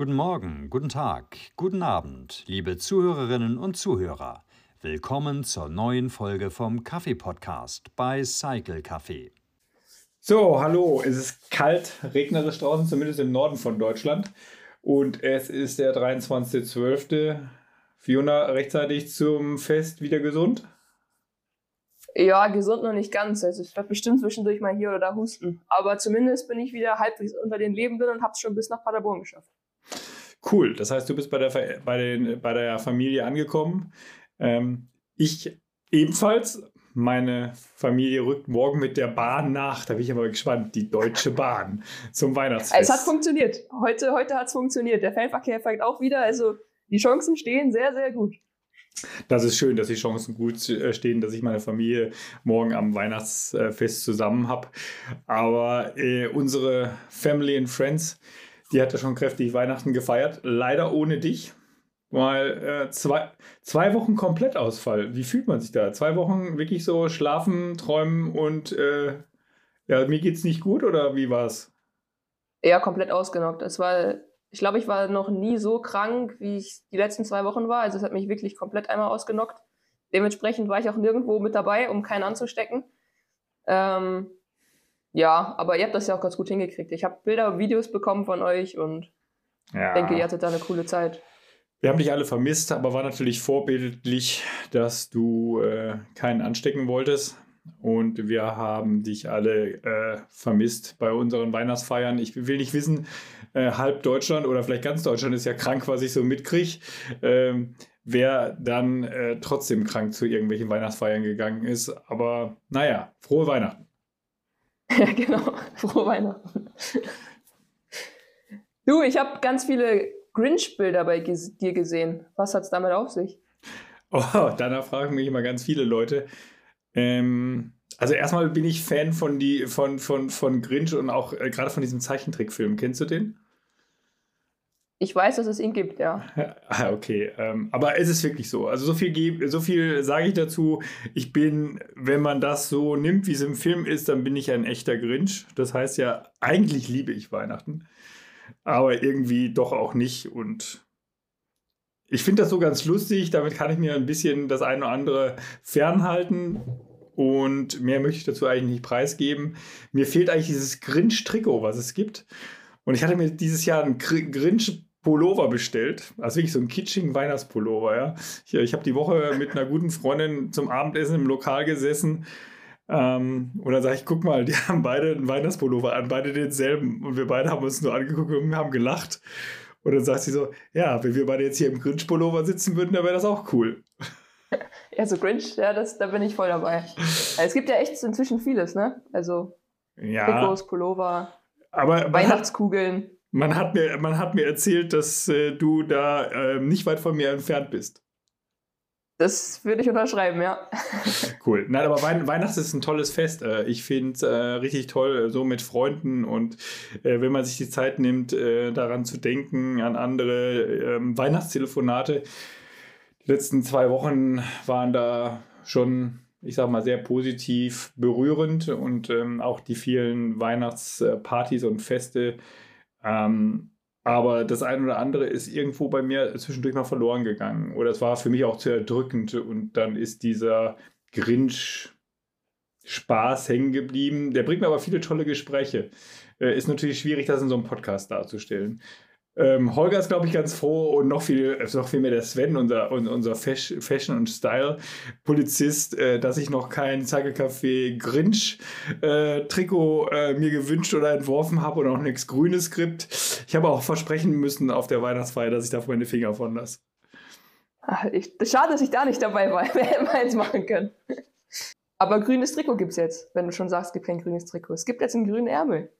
Guten Morgen, guten Tag, guten Abend, liebe Zuhörerinnen und Zuhörer. Willkommen zur neuen Folge vom Kaffee-Podcast bei Cycle Café. So, hallo, es ist kalt, regnerisch draußen, zumindest im Norden von Deutschland. Und es ist der 23.12. Fiona, rechtzeitig zum Fest wieder gesund? Ja, gesund noch nicht ganz. Also ich werde bestimmt zwischendurch mal hier oder da husten. Aber zumindest bin ich wieder halbwegs unter den Lebenden und habe es schon bis nach Paderborn geschafft. Cool. Das heißt, du bist bei der, bei den, bei der Familie angekommen. Ähm, ich ebenfalls. Meine Familie rückt morgen mit der Bahn nach. Da bin ich aber gespannt. Die Deutsche Bahn zum Weihnachtsfest. Es hat funktioniert. Heute, heute hat es funktioniert. Der Fernverkehr fängt auch wieder. Also die Chancen stehen sehr, sehr gut. Das ist schön, dass die Chancen gut äh, stehen, dass ich meine Familie morgen am Weihnachtsfest zusammen habe. Aber äh, unsere Family and Friends, die hat ja schon kräftig Weihnachten gefeiert. Leider ohne dich. Weil äh, zwei, zwei Wochen Komplettausfall. Wie fühlt man sich da? Zwei Wochen wirklich so schlafen, träumen und äh, ja, mir geht's nicht gut oder wie war's? Ja, komplett ausgenockt. Es war, ich glaube, ich war noch nie so krank, wie ich die letzten zwei Wochen war. Also es hat mich wirklich komplett einmal ausgenockt. Dementsprechend war ich auch nirgendwo mit dabei, um keinen anzustecken. Ähm, ja, aber ihr habt das ja auch ganz gut hingekriegt. Ich habe Bilder, Videos bekommen von euch und ja. denke, ihr hattet da eine coole Zeit. Wir haben dich alle vermisst, aber war natürlich vorbildlich, dass du äh, keinen anstecken wolltest. Und wir haben dich alle äh, vermisst bei unseren Weihnachtsfeiern. Ich will nicht wissen, äh, halb Deutschland oder vielleicht ganz Deutschland ist ja krank, was ich so mitkriege. Ähm, wer dann äh, trotzdem krank zu irgendwelchen Weihnachtsfeiern gegangen ist. Aber naja, frohe Weihnachten. Ja, genau. Frohe Weihnachten. Du, ich habe ganz viele Grinch-Bilder bei dir gesehen. Was hat es damit auf sich? Oh, danach fragen mich immer ganz viele Leute. Ähm, also erstmal bin ich Fan von, die, von, von, von Grinch und auch äh, gerade von diesem Zeichentrickfilm. Kennst du den? Ich weiß, dass es ihn gibt, ja. Ah, okay. Ähm, aber es ist wirklich so. Also so viel, so viel sage ich dazu. Ich bin, wenn man das so nimmt, wie es im Film ist, dann bin ich ein echter Grinch. Das heißt ja, eigentlich liebe ich Weihnachten aber irgendwie doch auch nicht. Und ich finde das so ganz lustig. Damit kann ich mir ein bisschen das eine oder andere fernhalten. Und mehr möchte ich dazu eigentlich nicht preisgeben. Mir fehlt eigentlich dieses Grinch-Trikot, was es gibt. Und ich hatte mir dieses Jahr ein Grinch Pullover bestellt. Also wirklich so ein kitschigen Weihnachtspullover, ja. Ich, ich habe die Woche mit einer guten Freundin zum Abendessen im Lokal gesessen ähm, und dann sage ich, guck mal, die haben beide einen Weihnachtspullover an, beide denselben. Und wir beide haben uns nur angeguckt und haben gelacht. Und dann sagt sie so, ja, wenn wir beide jetzt hier im Grinch-Pullover sitzen würden, dann wäre das auch cool. Ja, so Grinch, ja, das, da bin ich voll dabei. Es gibt ja echt inzwischen vieles, ne? Also ja, Trikots, Pullover, aber Weihnachtskugeln. Man hat, mir, man hat mir erzählt, dass äh, du da äh, nicht weit von mir entfernt bist. Das würde ich unterschreiben, ja. Cool. Nein, aber Wein Weihnachten ist ein tolles Fest. Äh, ich finde es äh, richtig toll, so mit Freunden und äh, wenn man sich die Zeit nimmt, äh, daran zu denken, an andere ähm, Weihnachtstelefonate. Die letzten zwei Wochen waren da schon, ich sag mal, sehr positiv berührend und ähm, auch die vielen Weihnachtspartys und Feste. Ähm, aber das eine oder andere ist irgendwo bei mir zwischendurch mal verloren gegangen. Oder es war für mich auch zu erdrückend. Und dann ist dieser Grinch Spaß hängen geblieben. Der bringt mir aber viele tolle Gespräche. Äh, ist natürlich schwierig, das in so einem Podcast darzustellen. Ähm, Holger ist, glaube ich, ganz froh und noch viel, noch viel mehr der Sven, unser, unser Fashion- und Style-Polizist, äh, dass ich noch kein Zackelcafé Grinch-Trikot äh, äh, mir gewünscht oder entworfen habe und auch nichts Grünes gibt. Ich habe auch versprechen müssen auf der Weihnachtsfeier, dass ich da meine Finger von lasse. Ich, schade, dass ich da nicht dabei war. Wir hätten eins machen können. Aber grünes Trikot gibt es jetzt, wenn du schon sagst, es gibt kein grünes Trikot. Es gibt jetzt einen grünen Ärmel.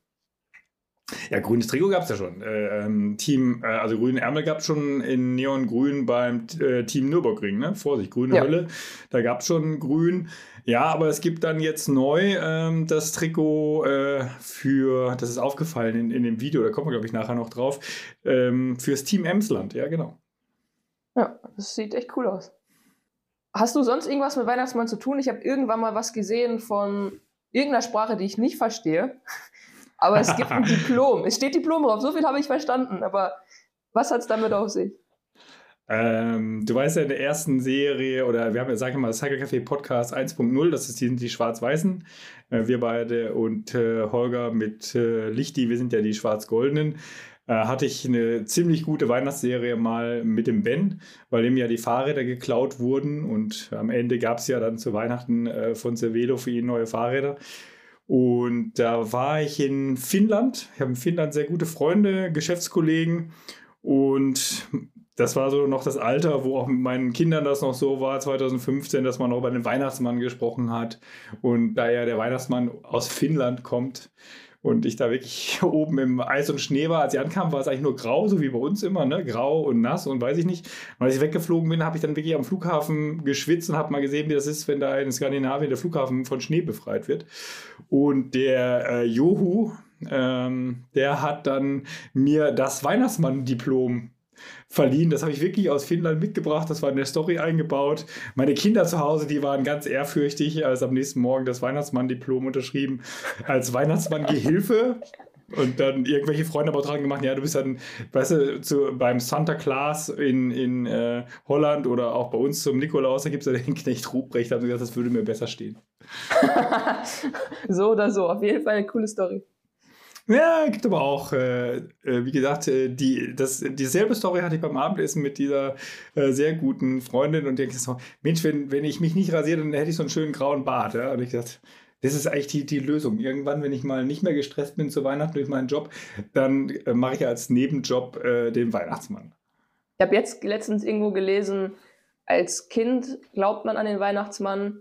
Ja, grünes Trikot gab es ja schon. Äh, ähm, Team, äh, also grünen Ärmel gab es schon in Neongrün beim äh, Team Nürburgring, ne? Vorsicht, grüne ja. Hölle. Da gab es schon grün. Ja, aber es gibt dann jetzt neu ähm, das Trikot äh, für, das ist aufgefallen in, in dem Video, da kommen wir, glaube ich, nachher noch drauf, ähm, fürs Team Emsland, ja, genau. Ja, das sieht echt cool aus. Hast du sonst irgendwas mit Weihnachtsmann zu tun? Ich habe irgendwann mal was gesehen von irgendeiner Sprache, die ich nicht verstehe. Aber es gibt ein Diplom. Es steht Diplom drauf, so viel habe ich verstanden. Aber Was hat es damit auf sich? Ähm, du weißt ja in der ersten Serie, oder wir haben ja, sag ich mal, Cycle Café Podcast 1.0, das ist die, die Schwarz-Weißen. Äh, wir beide und äh, Holger mit äh, Lichti, wir sind ja die Schwarz-Goldenen. Äh, hatte ich eine ziemlich gute Weihnachtsserie mal mit dem Ben, weil ihm ja die Fahrräder geklaut wurden und am Ende gab es ja dann zu Weihnachten äh, von Cervelo für ihn neue Fahrräder. Und da war ich in Finnland. Ich habe in Finnland sehr gute Freunde, Geschäftskollegen. Und das war so noch das Alter, wo auch mit meinen Kindern das noch so war, 2015, dass man auch über den Weihnachtsmann gesprochen hat. Und da ja der Weihnachtsmann aus Finnland kommt und ich da wirklich oben im Eis und Schnee war, als ich ankam, war es eigentlich nur grau, so wie bei uns immer, ne? grau und nass und weiß ich nicht. Und als ich weggeflogen bin, habe ich dann wirklich am Flughafen geschwitzt und habe mal gesehen, wie das ist, wenn da in Skandinavien der Flughafen von Schnee befreit wird. Und der äh, Johu, ähm, der hat dann mir das Weihnachtsmann-Diplom verliehen. Das habe ich wirklich aus Finnland mitgebracht. Das war in der Story eingebaut. Meine Kinder zu Hause, die waren ganz ehrfürchtig, als am nächsten Morgen das Weihnachtsmann-Diplom unterschrieben als Weihnachtsmann-Gehilfe. Und dann irgendwelche Freunde aber dran gemacht, ja, du bist dann, weißt du, zu, beim Santa Claus in, in äh, Holland oder auch bei uns zum Nikolaus, da gibt es ja den Knecht Ruprecht, da haben sie gesagt, das würde mir besser stehen. so oder so, auf jeden Fall eine coole Story. Ja, gibt aber auch, äh, äh, wie gesagt, äh, die, das, dieselbe Story hatte ich beim Abendessen mit dieser äh, sehr guten Freundin und die hat gesagt, Mensch, wenn, wenn ich mich nicht rasiere, dann hätte ich so einen schönen grauen Bart. Ja? Und ich gesagt, das ist eigentlich die, die Lösung. Irgendwann, wenn ich mal nicht mehr gestresst bin zu Weihnachten durch meinen Job, dann äh, mache ich als Nebenjob äh, den Weihnachtsmann. Ich habe jetzt letztens irgendwo gelesen, als Kind glaubt man an den Weihnachtsmann,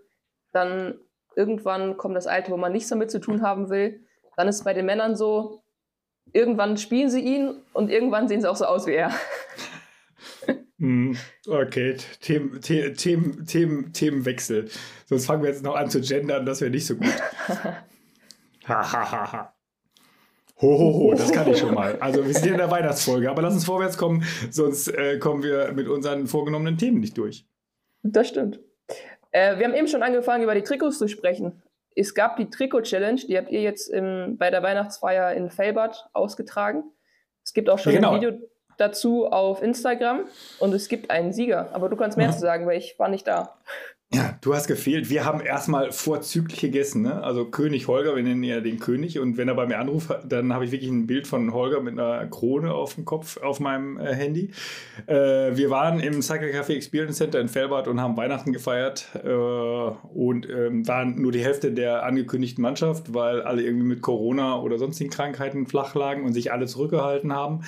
dann irgendwann kommt das Alter, wo man nichts damit zu tun haben will dann ist es bei den Männern so, irgendwann spielen sie ihn und irgendwann sehen sie auch so aus wie er. Hm, okay, Themen, Themen, Themen, Themenwechsel. Sonst fangen wir jetzt noch an zu gendern, das wäre nicht so gut. Hahaha. Ho, ho, ho, das kann ich schon mal. Also wir sind hier in der Weihnachtsfolge, aber lass uns vorwärts kommen, sonst äh, kommen wir mit unseren vorgenommenen Themen nicht durch. Das stimmt. Äh, wir haben eben schon angefangen, über die Trikots zu sprechen es gab die Trikot-Challenge, die habt ihr jetzt im, bei der Weihnachtsfeier in Felbert ausgetragen. Es gibt auch schon genau. ein Video dazu auf Instagram und es gibt einen Sieger. Aber du kannst mehr mhm. zu sagen, weil ich war nicht da. Ja, du hast gefehlt. Wir haben erstmal vorzüglich gegessen. Ne? Also König Holger, wir nennen ja den König. Und wenn er bei mir anruft, dann habe ich wirklich ein Bild von Holger mit einer Krone auf dem Kopf auf meinem äh, Handy. Äh, wir waren im Cycle Café Experience Center in Felbert und haben Weihnachten gefeiert äh, und ähm, waren nur die Hälfte der angekündigten Mannschaft, weil alle irgendwie mit Corona oder sonstigen Krankheiten flach lagen und sich alle zurückgehalten haben.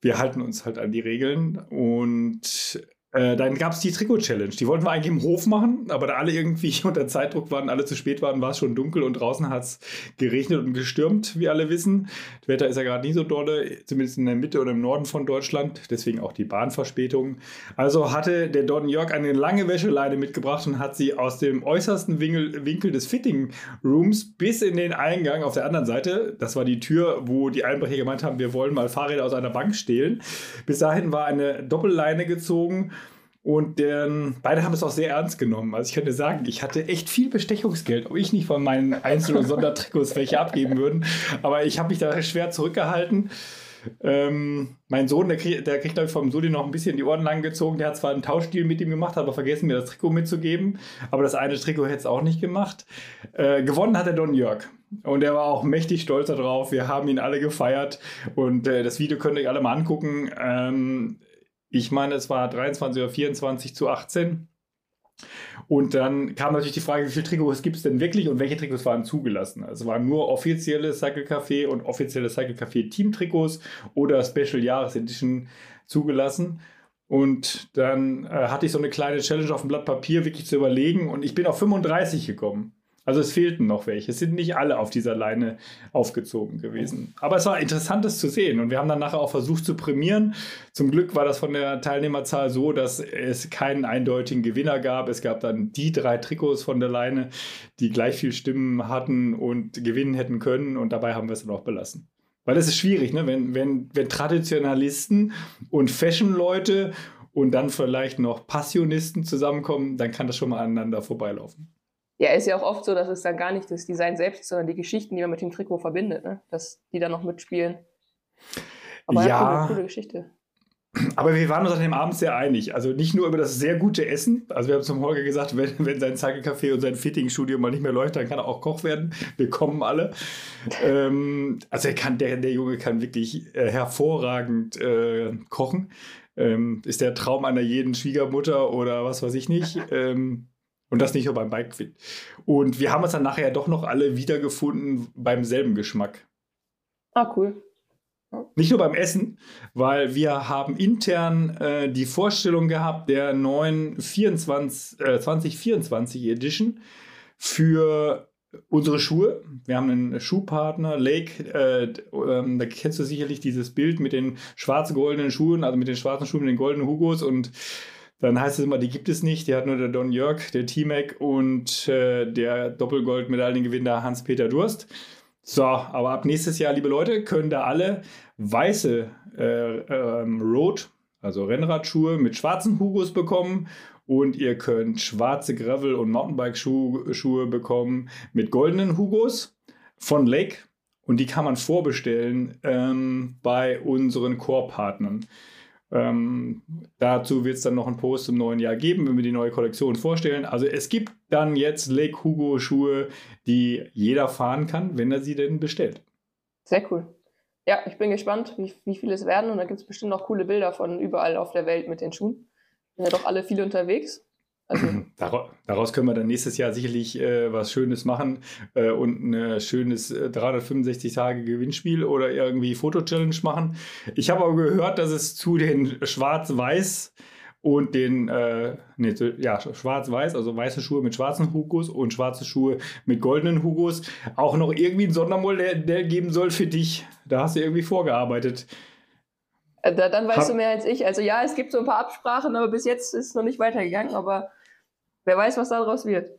Wir halten uns halt an die Regeln und äh, dann gab es die Trikot-Challenge. Die wollten wir eigentlich im Hof machen, aber da alle irgendwie unter Zeitdruck waren, alle zu spät waren, war es schon dunkel und draußen hat es geregnet und gestürmt, wie alle wissen. Das Wetter ist ja gerade nicht so dolle, zumindest in der Mitte oder im Norden von Deutschland, deswegen auch die Bahnverspätung. Also hatte der Don Jörg eine lange Wäscheleine mitgebracht und hat sie aus dem äußersten Winkel, Winkel des Fitting Rooms bis in den Eingang auf der anderen Seite, das war die Tür, wo die Einbrecher gemeint haben, wir wollen mal Fahrräder aus einer Bank stehlen. Bis dahin war eine Doppelleine gezogen und deren, beide haben es auch sehr ernst genommen. Also ich könnte sagen, ich hatte echt viel Bestechungsgeld, ob ich nicht von meinen Einzel- und Sondertrikots welche abgeben würden. Aber ich habe mich da schwer zurückgehalten. Ähm, mein Sohn, der, krieg, der kriegt, glaube ich, vom Sudi noch ein bisschen die Ohren lang gezogen. Der hat zwar einen Tauschstil mit ihm gemacht, aber vergessen, mir das Trikot mitzugeben. Aber das eine Trikot hätte es auch nicht gemacht. Äh, gewonnen hat der Don Jörg. Und er war auch mächtig stolz darauf. Wir haben ihn alle gefeiert. Und äh, das Video könnt ihr euch alle mal angucken. Ähm, ich meine, es war 23 oder 24 zu 18. Und dann kam natürlich die Frage, wie viele Trikots gibt es denn wirklich und welche Trikots waren zugelassen? Also waren nur offizielle Cycle Café und offizielle Cycle Café Team Trikots oder Special Jahres Edition zugelassen. Und dann äh, hatte ich so eine kleine Challenge auf dem Blatt Papier wirklich zu überlegen und ich bin auf 35 gekommen. Also es fehlten noch welche. Es sind nicht alle auf dieser Leine aufgezogen gewesen. Aber es war interessant, das zu sehen. Und wir haben dann nachher auch versucht zu prämieren. Zum Glück war das von der Teilnehmerzahl so, dass es keinen eindeutigen Gewinner gab. Es gab dann die drei Trikots von der Leine, die gleich viel Stimmen hatten und gewinnen hätten können. Und dabei haben wir es dann auch belassen. Weil es ist schwierig, ne? wenn, wenn, wenn Traditionalisten und Fashion-Leute und dann vielleicht noch Passionisten zusammenkommen, dann kann das schon mal aneinander vorbeilaufen. Ja, ist ja auch oft so, dass es dann gar nicht das Design selbst ist, sondern die Geschichten, die man mit dem Trikot verbindet, ne? dass die dann noch mitspielen. Aber ja, coole, coole Geschichte. Aber wir waren uns an dem Abend sehr einig. Also nicht nur über das sehr gute Essen. Also wir haben zum Holger gesagt, wenn, wenn sein Zeigelcafé und sein Fittingstudio mal nicht mehr läuft, dann kann er auch Koch werden. Wir kommen alle. ähm, also er kann, der, der Junge kann wirklich äh, hervorragend äh, kochen. Ähm, ist der Traum einer jeden Schwiegermutter oder was weiß ich nicht. Ähm, und das nicht nur beim Bike Und wir haben uns dann nachher doch noch alle wiedergefunden beim selben Geschmack. Ah, cool. Nicht nur beim Essen, weil wir haben intern äh, die Vorstellung gehabt der neuen 24, äh, 2024 Edition für unsere Schuhe. Wir haben einen Schuhpartner, Lake, äh, äh, da kennst du sicherlich dieses Bild mit den schwarz-goldenen Schuhen, also mit den schwarzen Schuhen, mit den goldenen Hugos und dann heißt es immer, die gibt es nicht. Die hat nur der Don Jörg, der T-Mac und äh, der Doppelgoldmedaillengewinner Hans-Peter Durst. So, aber ab nächstes Jahr, liebe Leute, können da alle weiße äh, ähm, Road, also Rennradschuhe mit schwarzen Hugos bekommen und ihr könnt schwarze Gravel- und Mountainbike-Schuhe bekommen mit goldenen Hugos von Lake und die kann man vorbestellen ähm, bei unseren Core-Partnern. Ähm, dazu wird es dann noch einen Post im neuen Jahr geben, wenn wir die neue Kollektion vorstellen. Also es gibt dann jetzt Lake Hugo Schuhe, die jeder fahren kann, wenn er sie denn bestellt. Sehr cool. Ja, ich bin gespannt, wie, wie viele es werden. Und da gibt es bestimmt noch coole Bilder von überall auf der Welt mit den Schuhen. Sind ja doch alle viel unterwegs. Also, Daraus können wir dann nächstes Jahr sicherlich äh, was Schönes machen äh, und ein schönes äh, 365-Tage-Gewinnspiel oder irgendwie Foto-Challenge machen. Ich habe aber gehört, dass es zu den Schwarz-Weiß und den, äh, nee, ja, schwarz-weiß, also weiße Schuhe mit schwarzen Hugos und schwarze Schuhe mit goldenen Hugos auch noch irgendwie ein Sondermodell geben soll für dich. Da hast du irgendwie vorgearbeitet. Äh, da, dann weißt Hab du mehr als ich. Also ja, es gibt so ein paar Absprachen, aber bis jetzt ist es noch nicht weitergegangen. Aber Wer weiß, was daraus wird.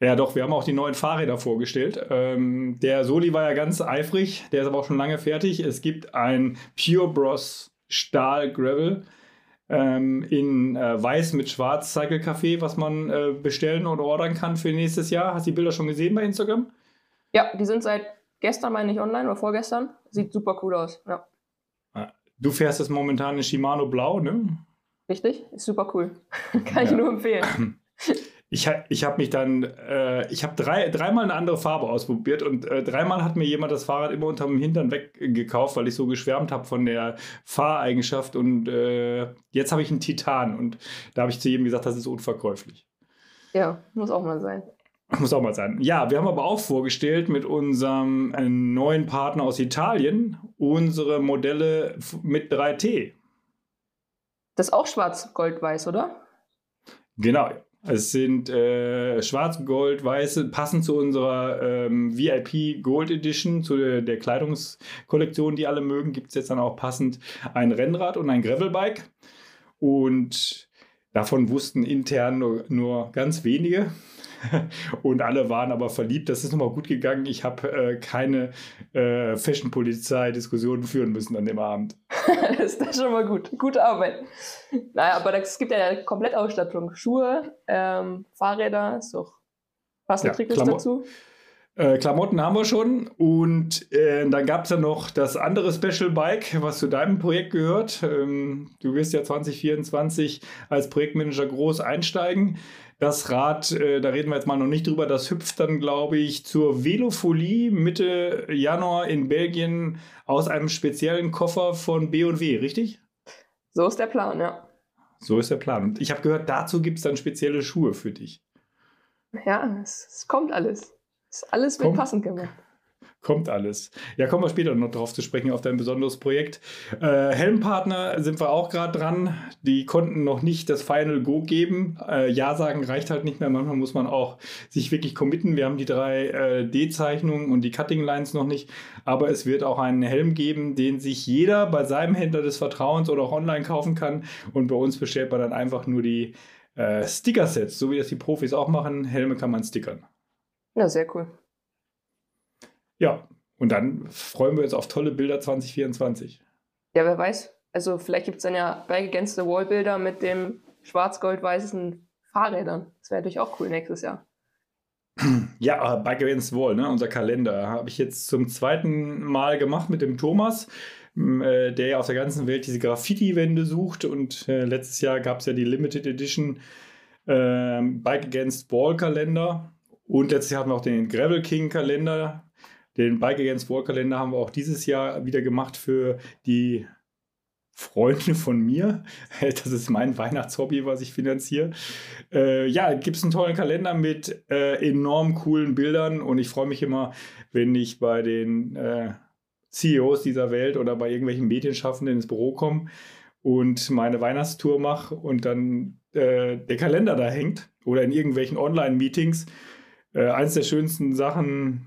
Ja, doch, wir haben auch die neuen Fahrräder vorgestellt. Ähm, der Soli war ja ganz eifrig, der ist aber auch schon lange fertig. Es gibt ein Pure Bros Stahl Gravel ähm, in äh, weiß mit schwarz Cycle Café, was man äh, bestellen und ordern kann für nächstes Jahr. Hast du die Bilder schon gesehen bei Instagram? Ja, die sind seit gestern, meine ich, online oder vorgestern. Sieht super cool aus, ja. Du fährst es momentan in Shimano Blau, ne? Richtig, ist super cool. kann ich nur empfehlen. Ich, ich habe mich dann, äh, ich habe drei, dreimal eine andere Farbe ausprobiert und äh, dreimal hat mir jemand das Fahrrad immer unterm Hintern weggekauft, weil ich so geschwärmt habe von der Fahreigenschaft und äh, jetzt habe ich einen Titan und da habe ich zu jedem gesagt, das ist unverkäuflich. Ja, muss auch mal sein. Muss auch mal sein. Ja, wir haben aber auch vorgestellt mit unserem äh, neuen Partner aus Italien unsere Modelle mit 3T. Das ist auch schwarz-gold-weiß, oder? Genau, es sind äh, schwarz, gold, weiße, passend zu unserer ähm, VIP Gold Edition, zu der, der Kleidungskollektion, die alle mögen, gibt es jetzt dann auch passend ein Rennrad und ein Gravelbike. Und davon wussten intern nur, nur ganz wenige. und alle waren aber verliebt. Das ist nochmal gut gegangen. Ich habe äh, keine äh, Fashion-Polizei-Diskussionen führen müssen an dem Abend. das ist schon mal gut. Gute Arbeit. Naja, aber es gibt ja eine Komplettausstattung. Schuhe, ähm, Fahrräder, ist doch passende ja, Trikots dazu. Äh, Klamotten haben wir schon und äh, dann gab es ja noch das andere Special Bike, was zu deinem Projekt gehört. Ähm, du wirst ja 2024 als Projektmanager groß einsteigen. Das Rad, äh, da reden wir jetzt mal noch nicht drüber, das hüpft dann, glaube ich, zur Velofolie Mitte Januar in Belgien aus einem speziellen Koffer von B&W, richtig? So ist der Plan, ja. So ist der Plan. Und ich habe gehört, dazu gibt es dann spezielle Schuhe für dich. Ja, es, es kommt alles. Es ist alles mit passend gemacht kommt alles. Ja, kommen wir später noch drauf zu sprechen, auf dein besonderes Projekt. Äh, Helmpartner sind wir auch gerade dran. Die konnten noch nicht das Final Go geben. Äh, ja sagen reicht halt nicht mehr. Manchmal muss man auch sich wirklich committen. Wir haben die drei äh, D-Zeichnungen und die Cutting Lines noch nicht. Aber es wird auch einen Helm geben, den sich jeder bei seinem Händler des Vertrauens oder auch online kaufen kann. Und bei uns bestellt man dann einfach nur die äh, Sticker-Sets, so wie das die Profis auch machen. Helme kann man stickern. Ja, sehr cool. Ja, und dann freuen wir uns auf tolle Bilder 2024. Ja, wer weiß. Also vielleicht gibt es dann ja Bike Against the Wall Bilder mit dem schwarz-gold-weißen Fahrrädern. Das wäre natürlich auch cool nächstes Jahr. Ja, Bike Against the Wall, ne? unser Kalender, habe ich jetzt zum zweiten Mal gemacht mit dem Thomas. äh, der ja auf der ganzen Welt diese Graffiti-Wände sucht. Und äh, letztes Jahr gab es ja die Limited Edition äh, Bike Against Wall Kalender. Und letztes Jahr hatten wir auch den Gravel King Kalender. Den Bike Against Wall Kalender haben wir auch dieses Jahr wieder gemacht für die Freunde von mir. Das ist mein Weihnachtshobby, was ich finanziere. Äh, ja, gibt es einen tollen Kalender mit äh, enorm coolen Bildern und ich freue mich immer, wenn ich bei den äh, CEOs dieser Welt oder bei irgendwelchen Medienschaffenden ins Büro komme und meine Weihnachtstour mache und dann äh, der Kalender da hängt oder in irgendwelchen Online-Meetings. Äh, eins der schönsten Sachen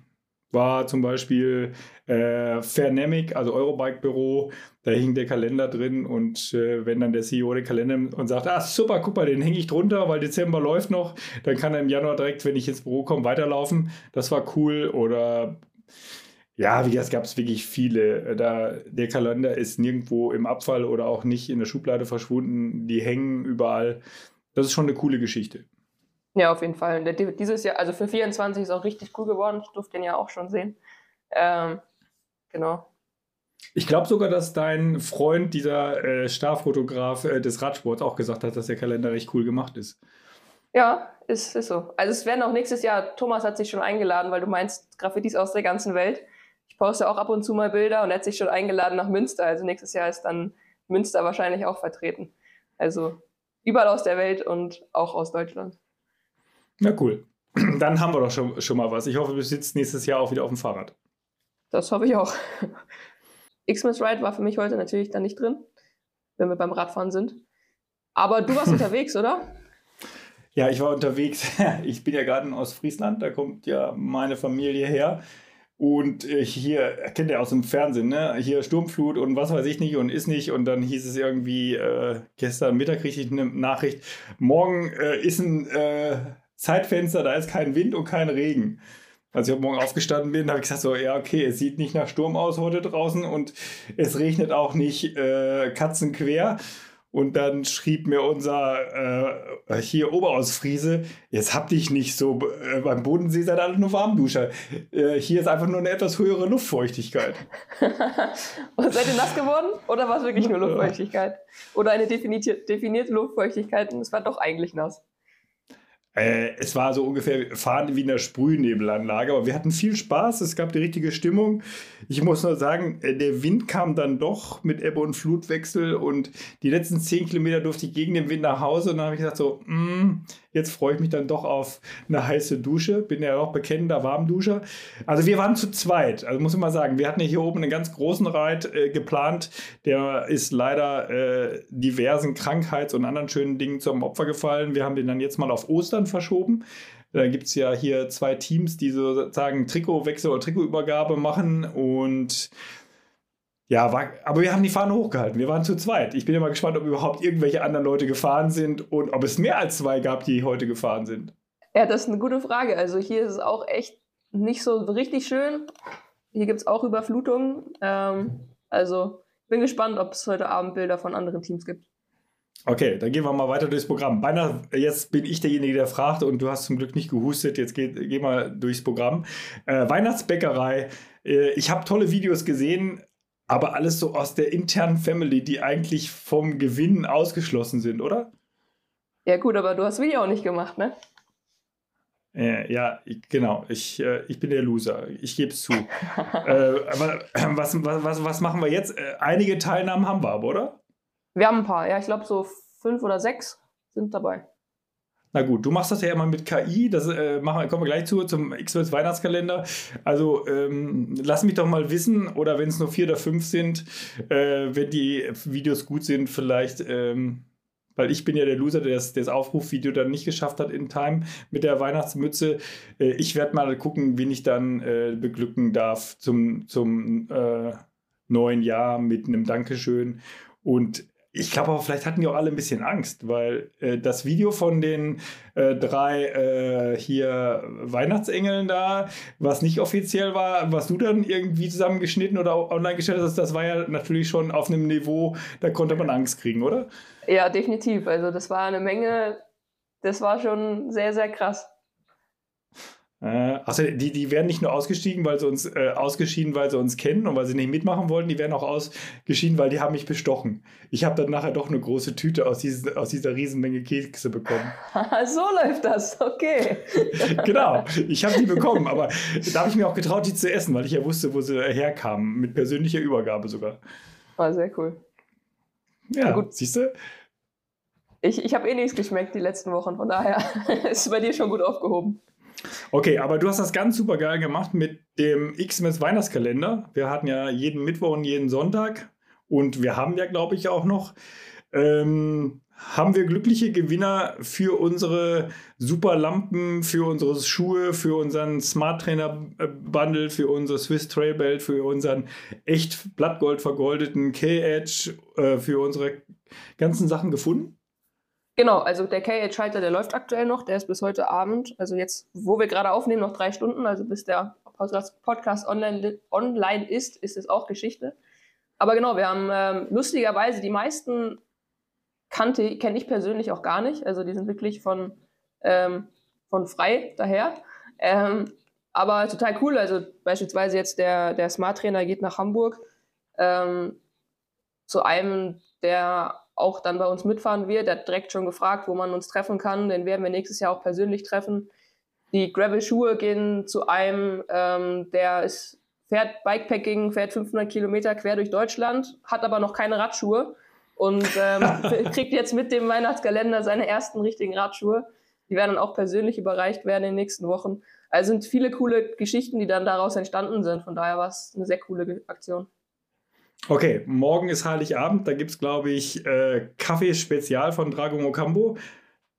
war zum Beispiel äh, Fairnamic, also Eurobike-Büro. Da hing der Kalender drin und äh, wenn dann der CEO den Kalender und sagt, ah super, guck mal, den hänge ich drunter, weil Dezember läuft noch, dann kann er im Januar direkt, wenn ich ins Büro komme, weiterlaufen. Das war cool. Oder ja, wie gesagt, gab es wirklich viele. Da, der Kalender ist nirgendwo im Abfall oder auch nicht in der Schublade verschwunden. Die hängen überall. Das ist schon eine coole Geschichte. Ja, auf jeden Fall. Dieses Jahr, also für 24 ist auch richtig cool geworden. Ich durfte den ja auch schon sehen. Ähm, genau. Ich glaube sogar, dass dein Freund, dieser äh, Starfotograf äh, des Radsports, auch gesagt hat, dass der Kalender recht cool gemacht ist. Ja, ist, ist so. Also es werden auch nächstes Jahr, Thomas hat sich schon eingeladen, weil du meinst Graffitis aus der ganzen Welt. Ich poste auch ab und zu mal Bilder und er hat sich schon eingeladen nach Münster. Also nächstes Jahr ist dann Münster wahrscheinlich auch vertreten. Also überall aus der Welt und auch aus Deutschland. Na cool. Dann haben wir doch schon, schon mal was. Ich hoffe, du sitzt nächstes Jahr auch wieder auf dem Fahrrad. Das hoffe ich auch. Xmas Ride war für mich heute natürlich dann nicht drin, wenn wir beim Radfahren sind. Aber du warst unterwegs, oder? Ja, ich war unterwegs. Ich bin ja gerade in Ostfriesland, da kommt ja meine Familie her. Und äh, hier, kennt ihr aus dem Fernsehen, ne? Hier Sturmflut und was weiß ich nicht und ist nicht. Und dann hieß es irgendwie, äh, gestern Mittag kriegte ich eine Nachricht, morgen äh, ist ein äh, Zeitfenster, da ist kein Wind und kein Regen. Als ich heute Morgen aufgestanden bin, habe ich gesagt, so, ja, okay, es sieht nicht nach Sturm aus heute draußen und es regnet auch nicht äh, katzenquer. Und dann schrieb mir unser äh, hier Oberausfriese, jetzt hab dich nicht so, äh, beim Bodensee seid alle nur Warmduscher. Äh, hier ist einfach nur eine etwas höhere Luftfeuchtigkeit. Und seid ihr nass geworden? Oder war es wirklich nur Luftfeuchtigkeit? Oder eine definierte, definierte Luftfeuchtigkeit und es war doch eigentlich nass? Äh, es war so ungefähr fahren wie in der Sprühnebelanlage, aber wir hatten viel Spaß, es gab die richtige Stimmung. Ich muss nur sagen, äh, der Wind kam dann doch mit Ebbe- und Flutwechsel und die letzten zehn Kilometer durfte ich gegen den Wind nach Hause und dann habe ich gesagt so, mm, jetzt freue ich mich dann doch auf eine heiße Dusche. Bin ja auch bekennender Warmduscher. Also wir waren zu zweit. Also muss ich mal sagen, wir hatten ja hier oben einen ganz großen Reit äh, geplant. Der ist leider äh, diversen Krankheits- und anderen schönen Dingen zum Opfer gefallen. Wir haben den dann jetzt mal auf Ostern verschoben. Da gibt es ja hier zwei Teams, die sozusagen Trikotwechsel oder Trikotübergabe machen und ja, war, aber wir haben die Fahne hochgehalten. Wir waren zu zweit. Ich bin immer gespannt, ob überhaupt irgendwelche anderen Leute gefahren sind und ob es mehr als zwei gab, die heute gefahren sind. Ja, das ist eine gute Frage. Also hier ist es auch echt nicht so richtig schön. Hier gibt es auch Überflutungen. Ähm, also bin gespannt, ob es heute Abend Bilder von anderen Teams gibt. Okay, dann gehen wir mal weiter durchs Programm. Beinahe, jetzt bin ich derjenige, der fragt und du hast zum Glück nicht gehustet. Jetzt geh, geh mal durchs Programm. Äh, Weihnachtsbäckerei. Äh, ich habe tolle Videos gesehen aber alles so aus der internen Family, die eigentlich vom Gewinn ausgeschlossen sind, oder? Ja, gut, aber du hast Video auch nicht gemacht, ne? Äh, ja, ich, genau. Ich, äh, ich bin der Loser. Ich gebe es zu. äh, aber was, was, was machen wir jetzt? Äh, einige Teilnahmen haben wir aber, oder? Wir haben ein paar. Ja, ich glaube, so fünf oder sechs sind dabei. Na gut, du machst das ja immer mit KI, das äh, machen, kommen wir gleich zu, zum X-Wels Weihnachtskalender. Also ähm, lass mich doch mal wissen, oder wenn es nur vier oder fünf sind, äh, wenn die Videos gut sind, vielleicht, ähm, weil ich bin ja der Loser, der das, das Aufrufvideo dann nicht geschafft hat in Time mit der Weihnachtsmütze. Äh, ich werde mal gucken, wen ich dann äh, beglücken darf zum, zum äh, neuen Jahr mit einem Dankeschön. Und ich glaube aber, vielleicht hatten die auch alle ein bisschen Angst, weil äh, das Video von den äh, drei äh, hier Weihnachtsengeln da, was nicht offiziell war, was du dann irgendwie zusammengeschnitten oder online gestellt hast, das war ja natürlich schon auf einem Niveau, da konnte man Angst kriegen, oder? Ja, definitiv. Also das war eine Menge, das war schon sehr, sehr krass. Äh, also die, die werden nicht nur ausgestiegen, weil sie uns äh, ausgeschieden, weil sie uns kennen und weil sie nicht mitmachen wollten, die werden auch ausgeschieden, weil die haben mich bestochen. Ich habe dann nachher doch eine große Tüte aus, diesen, aus dieser Riesenmenge Kekse bekommen. so läuft das, okay. genau, ich habe die bekommen, aber da habe ich mir auch getraut, die zu essen, weil ich ja wusste, wo sie herkamen, mit persönlicher Übergabe sogar. War sehr cool. Ja, gut. siehst du? Ich, ich habe eh nichts geschmeckt die letzten Wochen, von daher ist es bei dir schon gut aufgehoben. Okay, aber du hast das ganz super geil gemacht mit dem Xmas Weihnachtskalender. Wir hatten ja jeden Mittwoch und jeden Sonntag und wir haben ja, glaube ich, auch noch. Ähm, haben wir glückliche Gewinner für unsere super Lampen, für unsere Schuhe, für unseren Smart Trainer Bundle, für unser Swiss Trail Belt, für unseren echt Blattgold vergoldeten K-Edge, äh, für unsere ganzen Sachen gefunden? Genau, also der KH-Schalter, der läuft aktuell noch, der ist bis heute Abend, also jetzt, wo wir gerade aufnehmen, noch drei Stunden, also bis der Podcast online, online ist, ist es auch Geschichte. Aber genau, wir haben ähm, lustigerweise die meisten kannte, kenne ich persönlich auch gar nicht, also die sind wirklich von, ähm, von frei daher. Ähm, aber total cool, also beispielsweise jetzt der, der Smart Trainer geht nach Hamburg ähm, zu einem, der auch dann bei uns mitfahren wird. Der hat direkt schon gefragt, wo man uns treffen kann. Den werden wir nächstes Jahr auch persönlich treffen. Die Gravel-Schuhe gehen zu einem, ähm, der ist, fährt Bikepacking, fährt 500 Kilometer quer durch Deutschland, hat aber noch keine Radschuhe und ähm, kriegt jetzt mit dem Weihnachtskalender seine ersten richtigen Radschuhe. Die werden dann auch persönlich überreicht werden in den nächsten Wochen. Also sind viele coole Geschichten, die dann daraus entstanden sind. Von daher war es eine sehr coole Aktion. Okay, morgen ist Heiligabend. Da gibt es, glaube ich, äh, Kaffee-Spezial von Drago Mokambo.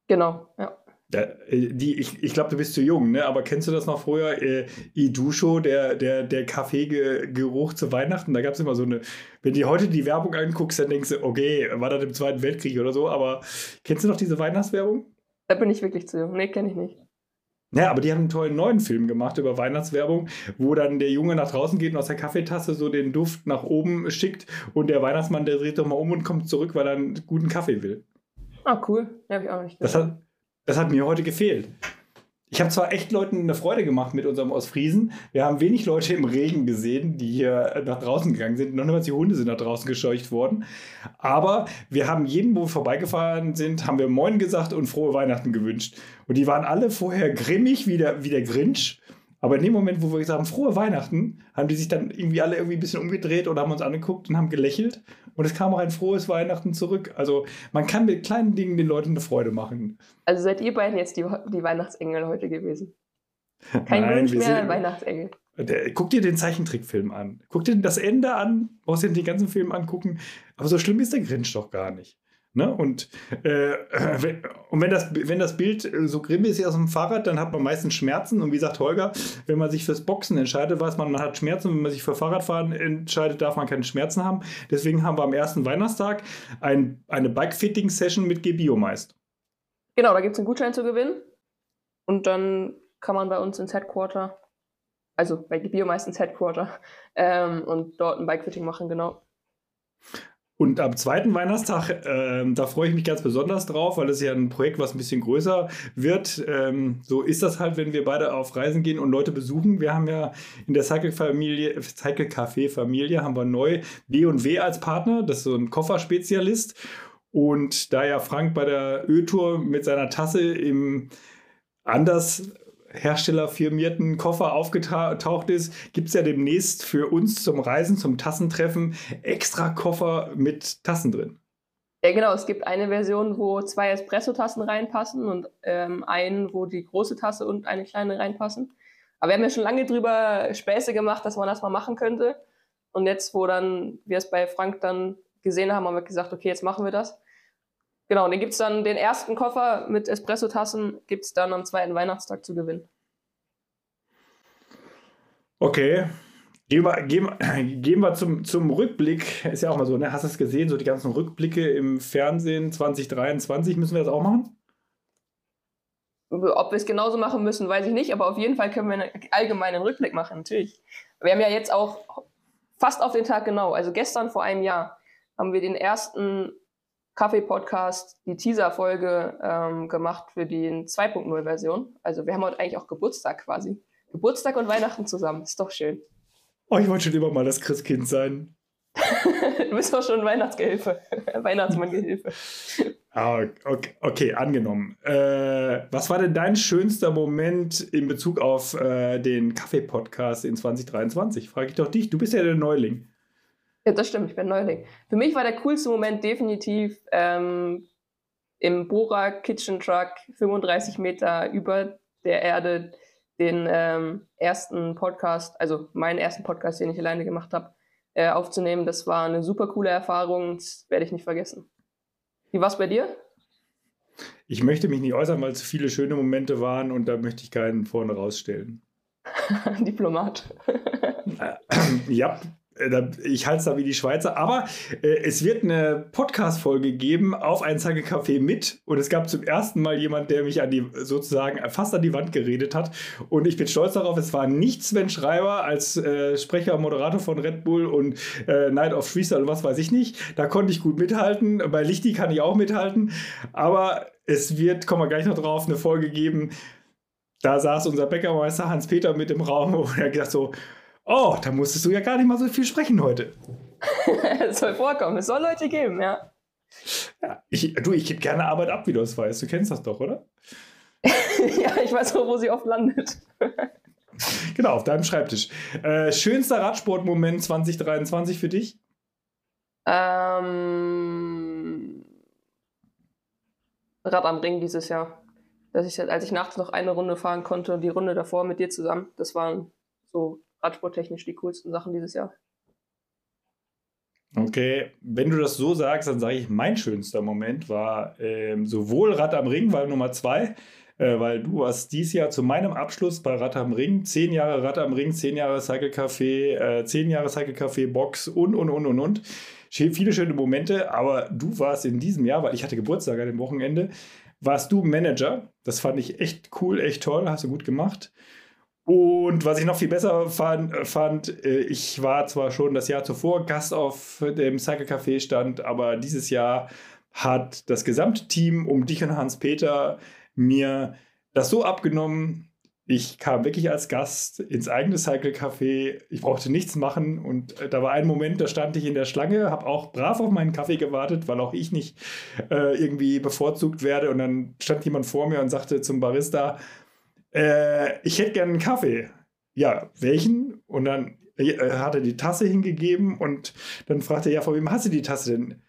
Genau, ja. Ja, äh, die, ich ich glaube, du bist zu jung, ne? aber kennst du das noch früher? Äh, Idusho, der, der, der Kaffeegeruch zu Weihnachten, da gab es immer so eine, wenn du heute die Werbung anguckst, dann denkst du, okay, war das im Zweiten Weltkrieg oder so, aber kennst du noch diese Weihnachtswerbung? Da bin ich wirklich zu jung. Nee, kenne ich nicht. Ja, aber die haben einen tollen neuen Film gemacht über Weihnachtswerbung, wo dann der Junge nach draußen geht und aus der Kaffeetasse so den Duft nach oben schickt und der Weihnachtsmann, der dreht doch mal um und kommt zurück, weil er einen guten Kaffee will. Ah, cool. Ja, habe ich auch nicht das hat, das hat mir heute gefehlt. Ich habe zwar echt Leuten eine Freude gemacht mit unserem Ostfriesen. Wir haben wenig Leute im Regen gesehen, die hier nach draußen gegangen sind. Noch niemals die Hunde sind nach draußen gescheucht worden. Aber wir haben jedem, wo wir vorbeigefahren sind, haben wir Moin gesagt und frohe Weihnachten gewünscht. Und die waren alle vorher grimmig wie der, wie der Grinch. Aber in dem Moment, wo wir gesagt haben, frohe Weihnachten, haben die sich dann irgendwie alle irgendwie ein bisschen umgedreht oder haben uns angeguckt und haben gelächelt. Und es kam auch ein frohes Weihnachten zurück. Also man kann mit kleinen Dingen den Leuten eine Freude machen. Also seid ihr beiden jetzt die, die Weihnachtsengel heute gewesen? Kein Nein, Wunsch mehr, ein Weihnachtsengel. Der, guck dir den Zeichentrickfilm an. Guck dir das Ende an. Brauchst dir den ganzen Film angucken. Aber so schlimm ist der Grinch doch gar nicht. Ne? Und, äh, und wenn, das, wenn das Bild so grimmig ist aus dem Fahrrad, dann hat man meistens Schmerzen. Und wie sagt Holger, wenn man sich fürs Boxen entscheidet, weiß man, man hat Schmerzen. Wenn man sich für Fahrradfahren entscheidet, darf man keine Schmerzen haben. Deswegen haben wir am ersten Weihnachtstag ein, eine Bike-Fitting-Session mit G-Biomeist. Genau, da gibt es einen Gutschein zu gewinnen. Und dann kann man bei uns ins Headquarter, also bei Biomeist ins Headquarter, ähm, und dort ein Bike-Fitting machen, genau. Und am zweiten Weihnachtstag, ähm, da freue ich mich ganz besonders drauf, weil es ja ein Projekt, was ein bisschen größer wird. Ähm, so ist das halt, wenn wir beide auf Reisen gehen und Leute besuchen. Wir haben ja in der Cycle-Familie, Cycle Café-Familie haben wir neu B&W als Partner. Das ist so ein Kofferspezialist. Und da ja Frank bei der Öltour mit seiner Tasse im anders herstellerfirmierten Koffer aufgetaucht ist, gibt es ja demnächst für uns zum Reisen, zum Tassentreffen extra Koffer mit Tassen drin. Ja, genau. Es gibt eine Version, wo zwei Espresso-Tassen reinpassen und ähm, einen, wo die große Tasse und eine kleine reinpassen. Aber wir haben ja schon lange drüber Späße gemacht, dass man das mal machen könnte. Und jetzt, wo dann wir es bei Frank dann gesehen haben, haben wir gesagt, okay, jetzt machen wir das. Genau, und dann gibt es dann den ersten Koffer mit Espresso-Tassen, gibt es dann am zweiten Weihnachtstag zu gewinnen. Okay. Gehen wir, gehen, gehen wir zum, zum Rückblick. Ist ja auch mal so, ne? Hast du es gesehen? So die ganzen Rückblicke im Fernsehen 2023, müssen wir das auch machen? Ob wir es genauso machen müssen, weiß ich nicht, aber auf jeden Fall können wir einen allgemeinen Rückblick machen, natürlich. Wir haben ja jetzt auch fast auf den Tag genau, also gestern vor einem Jahr, haben wir den ersten Kaffee-Podcast die Teaser-Folge ähm, gemacht für die 2.0-Version. Also wir haben heute eigentlich auch Geburtstag quasi. Geburtstag und Weihnachten zusammen. Ist doch schön. Oh, ich wollte schon immer mal das Christkind sein. du bist doch schon Weihnachtsgehilfe. Weihnachtsmann-Gehilfe. Ah, okay, okay angenommen. Äh, was war denn dein schönster Moment in Bezug auf äh, den Kaffee-Podcast in 2023? Frage ich doch dich. Du bist ja der Neuling. Ja, das stimmt, ich bin Neuling. Für mich war der coolste Moment definitiv ähm, im Bora Kitchen Truck, 35 Meter über der Erde, den ähm, ersten Podcast, also meinen ersten Podcast, den ich alleine gemacht habe, äh, aufzunehmen. Das war eine super coole Erfahrung, das werde ich nicht vergessen. Wie war es bei dir? Ich möchte mich nicht äußern, weil es viele schöne Momente waren und da möchte ich keinen vorne rausstellen. Diplomat. ja, äh, ich halte es da wie die Schweizer, aber äh, es wird eine Podcast-Folge geben auf ein Café mit. Und es gab zum ersten Mal jemand, der mich an die, sozusagen fast an die Wand geredet hat. Und ich bin stolz darauf, es war nicht Sven Schreiber als äh, Sprecher, Moderator von Red Bull und äh, Night of Freestyle und was weiß ich nicht, da konnte ich gut mithalten, bei Lichti kann ich auch mithalten, aber es wird, kommen wir gleich noch drauf, eine Folge geben, da saß unser Bäckermeister Hans-Peter mit im Raum. Und er hat gesagt so, Oh, da musstest du ja gar nicht mal so viel sprechen heute. Es soll vorkommen, es soll Leute geben, ja. ja ich, du, ich gebe gerne Arbeit ab, wie du es weißt. Du kennst das doch, oder? ja, ich weiß auch, wo sie oft landet. genau, auf deinem Schreibtisch. Äh, schönster Radsportmoment 2023 für dich? Ähm, Rad am Ring dieses Jahr. Dass ich, als ich nachts noch eine Runde fahren konnte, die Runde davor mit dir zusammen, das waren so radsporttechnisch die coolsten Sachen dieses Jahr. Okay, wenn du das so sagst, dann sage ich, mein schönster Moment war ähm, sowohl Rad am Ring, weil Nummer zwei, äh, weil du warst dieses Jahr zu meinem Abschluss bei Rad am Ring, zehn Jahre Rad am Ring, zehn Jahre Cycle Café, äh, zehn Jahre Cycle Café Box und, und, und, und, und. Viele schöne Momente, aber du warst in diesem Jahr, weil ich hatte Geburtstag an dem Wochenende, warst du Manager. Das fand ich echt cool, echt toll, hast du gut gemacht. Und was ich noch viel besser fand, fand, äh, ich war zwar schon das Jahr zuvor Gast auf dem Cycle Café stand, aber dieses Jahr hat das gesamte Team um dich und Hans-Peter mir das so abgenommen. Ich kam wirklich als Gast ins eigene Cycle Café. Ich brauchte nichts machen und äh, da war ein Moment, da stand ich in der Schlange, habe auch brav auf meinen Kaffee gewartet, weil auch ich nicht äh, irgendwie bevorzugt werde. Und dann stand jemand vor mir und sagte zum Barista, äh, ich hätte gerne einen Kaffee. Ja, welchen? Und dann äh, hat er die Tasse hingegeben und dann fragte er, ja, von wem hast du die Tasse denn?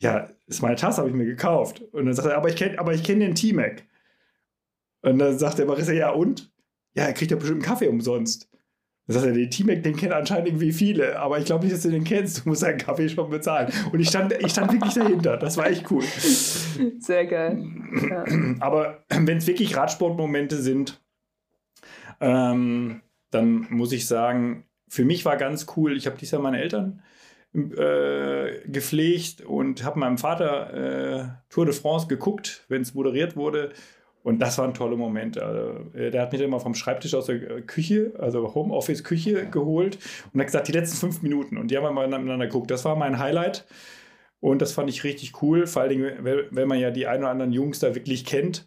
Ja, ist meine Tasse, habe ich mir gekauft. Und dann sagt er, aber ich kenne kenn den T-Mac. Und dann sagt der Marissa, ja und? Ja, er kriegt ja bestimmt einen Kaffee umsonst. Dann sagt er, den T-Mac, den kennen anscheinend irgendwie viele, aber ich glaube nicht, dass du den kennst. Du musst deinen Kaffee schon bezahlen. Und ich stand, ich stand wirklich dahinter. Das war echt cool. Sehr geil. Ja. Aber wenn es wirklich Radsportmomente sind, ähm, dann muss ich sagen, für mich war ganz cool, ich habe dieses Jahr meine Eltern äh, gepflegt und habe meinem Vater äh, Tour de France geguckt, wenn es moderiert wurde. Und das war ein toller Moment. Also, äh, der hat mich immer vom Schreibtisch aus der äh, Küche, also Homeoffice-Küche geholt und hat gesagt, die letzten fünf Minuten. Und die haben wir mal miteinander geguckt. Das war mein Highlight. Und das fand ich richtig cool, vor allem, wenn man ja die ein oder anderen Jungs da wirklich kennt.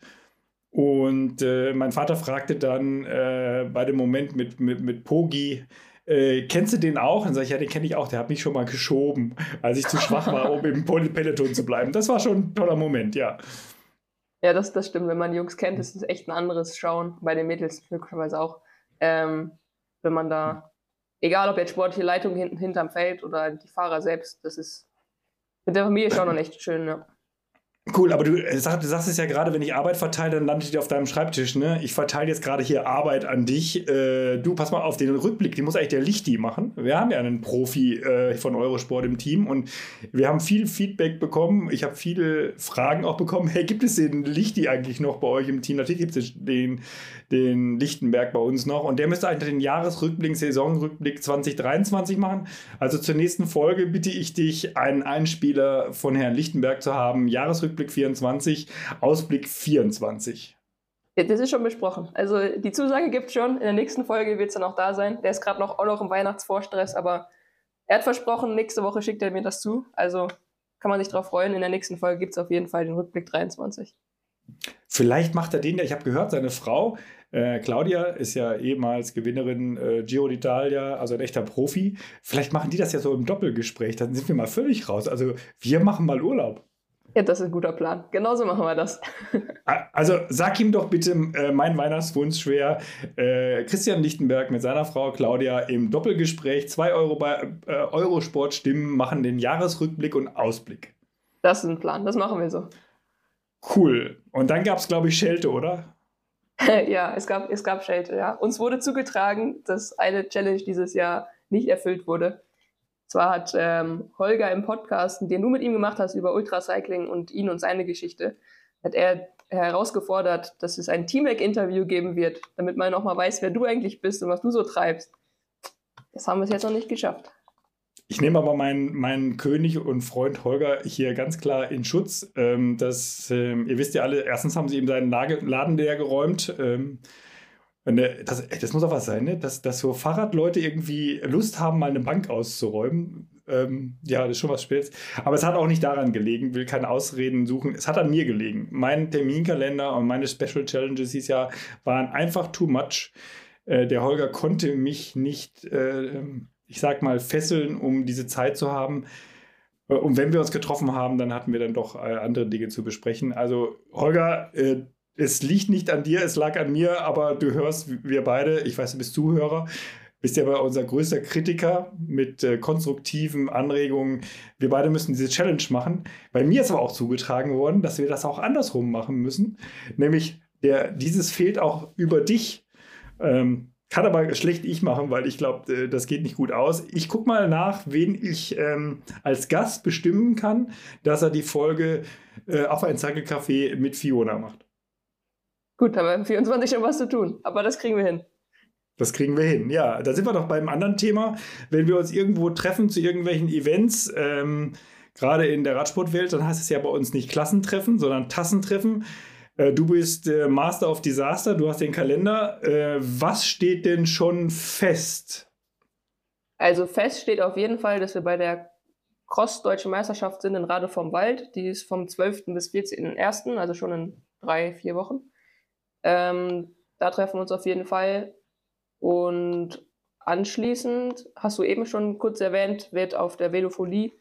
Und äh, mein Vater fragte dann äh, bei dem Moment mit, mit, mit Pogi, äh, kennst du den auch? Und dann sage ich, ja, den kenne ich auch, der hat mich schon mal geschoben, als ich zu schwach war, um im Peloton zu bleiben. Das war schon ein toller Moment, ja. Ja, das, das stimmt. Wenn man die Jungs kennt, ist es echt ein anderes Schauen. Bei den Mädels möglicherweise auch. Ähm, wenn man da, egal ob jetzt sportliche Leitung hinten hinterm Feld oder die Fahrer selbst, das ist mit der Familie schon noch echt schön, ja. Cool, aber du, äh, du sagst es ja gerade, wenn ich Arbeit verteile, dann landet die auf deinem Schreibtisch. Ne? Ich verteile jetzt gerade hier Arbeit an dich. Äh, du, pass mal auf, den Rückblick, die muss eigentlich der Lichti machen. Wir haben ja einen Profi äh, von Eurosport im Team und wir haben viel Feedback bekommen. Ich habe viele Fragen auch bekommen. Hey, gibt es den Lichti eigentlich noch bei euch im Team? Natürlich gibt es den, den Lichtenberg bei uns noch und der müsste eigentlich den Jahresrückblick, Saisonrückblick 2023 machen. Also zur nächsten Folge bitte ich dich, einen Einspieler von Herrn Lichtenberg zu haben. Jahresrückblick Rückblick 24, Ausblick 24. Ja, das ist schon besprochen. Also die Zusage gibt es schon. In der nächsten Folge wird es dann auch da sein. Der ist gerade noch auch noch im Weihnachtsvorstress, aber er hat versprochen, nächste Woche schickt er mir das zu. Also kann man sich darauf freuen. In der nächsten Folge gibt es auf jeden Fall den Rückblick 23. Vielleicht macht er den, ich habe gehört, seine Frau, äh, Claudia, ist ja ehemals Gewinnerin äh, Giro d'Italia, also ein echter Profi. Vielleicht machen die das ja so im Doppelgespräch, dann sind wir mal völlig raus. Also wir machen mal Urlaub. Ja, das ist ein guter Plan. Genauso machen wir das. Also sag ihm doch bitte äh, mein Weihnachtswunsch schwer. Äh, Christian Lichtenberg mit seiner Frau Claudia im Doppelgespräch. Zwei Euro bei äh, Eurosport Stimmen machen den Jahresrückblick und Ausblick. Das ist ein Plan. Das machen wir so. Cool. Und dann gab es, glaube ich, Schelte, oder? ja, es gab, es gab Schelte, ja. Uns wurde zugetragen, dass eine Challenge dieses Jahr nicht erfüllt wurde. Zwar hat ähm, Holger im Podcast, den du mit ihm gemacht hast über Ultracycling und ihn und seine Geschichte, hat er herausgefordert, dass es ein Teamwork-Interview geben wird, damit man nochmal weiß, wer du eigentlich bist und was du so treibst. Das haben wir es jetzt noch nicht geschafft. Ich nehme aber meinen, meinen König und Freund Holger hier ganz klar in Schutz. Ähm, das, ähm, ihr wisst ja alle, erstens haben sie ihm seinen Laden leer geräumt. Ähm, das, das, muss auch was sein, ne? dass, dass so Fahrradleute irgendwie Lust haben, mal eine Bank auszuräumen. Ähm, ja, das ist schon was Spätes. Aber es hat auch nicht daran gelegen, will keine Ausreden suchen. Es hat an mir gelegen. Mein Terminkalender und meine Special Challenges dieses Jahr waren einfach too much. Äh, der Holger konnte mich nicht, äh, ich sag mal, fesseln, um diese Zeit zu haben. Äh, und wenn wir uns getroffen haben, dann hatten wir dann doch äh, andere Dinge zu besprechen. Also, Holger, äh, es liegt nicht an dir, es lag an mir, aber du hörst, wir beide, ich weiß, du bist Zuhörer, bist ja aber unser größter Kritiker mit äh, konstruktiven Anregungen. Wir beide müssen diese Challenge machen. Bei mir ist aber auch zugetragen worden, dass wir das auch andersrum machen müssen. Nämlich, der, dieses fehlt auch über dich. Ähm, kann aber schlecht ich machen, weil ich glaube, äh, das geht nicht gut aus. Ich gucke mal nach, wen ich ähm, als Gast bestimmen kann, dass er die Folge äh, auf ein Zackelcafé mit Fiona macht. Gut, haben wir 24 schon was zu tun, aber das kriegen wir hin. Das kriegen wir hin, ja. Da sind wir doch beim anderen Thema. Wenn wir uns irgendwo treffen zu irgendwelchen Events, ähm, gerade in der Radsportwelt, dann heißt es ja bei uns nicht Klassentreffen, sondern Tassentreffen. Äh, du bist äh, Master of Disaster, du hast den Kalender. Äh, was steht denn schon fest? Also fest steht auf jeden Fall, dass wir bei der Cross-Deutsche Meisterschaft sind in Rade vom Wald. Die ist vom 12. bis 14.01., also schon in drei, vier Wochen. Ähm, da treffen wir uns auf jeden Fall. Und anschließend, hast du eben schon kurz erwähnt, wird auf der Velofolie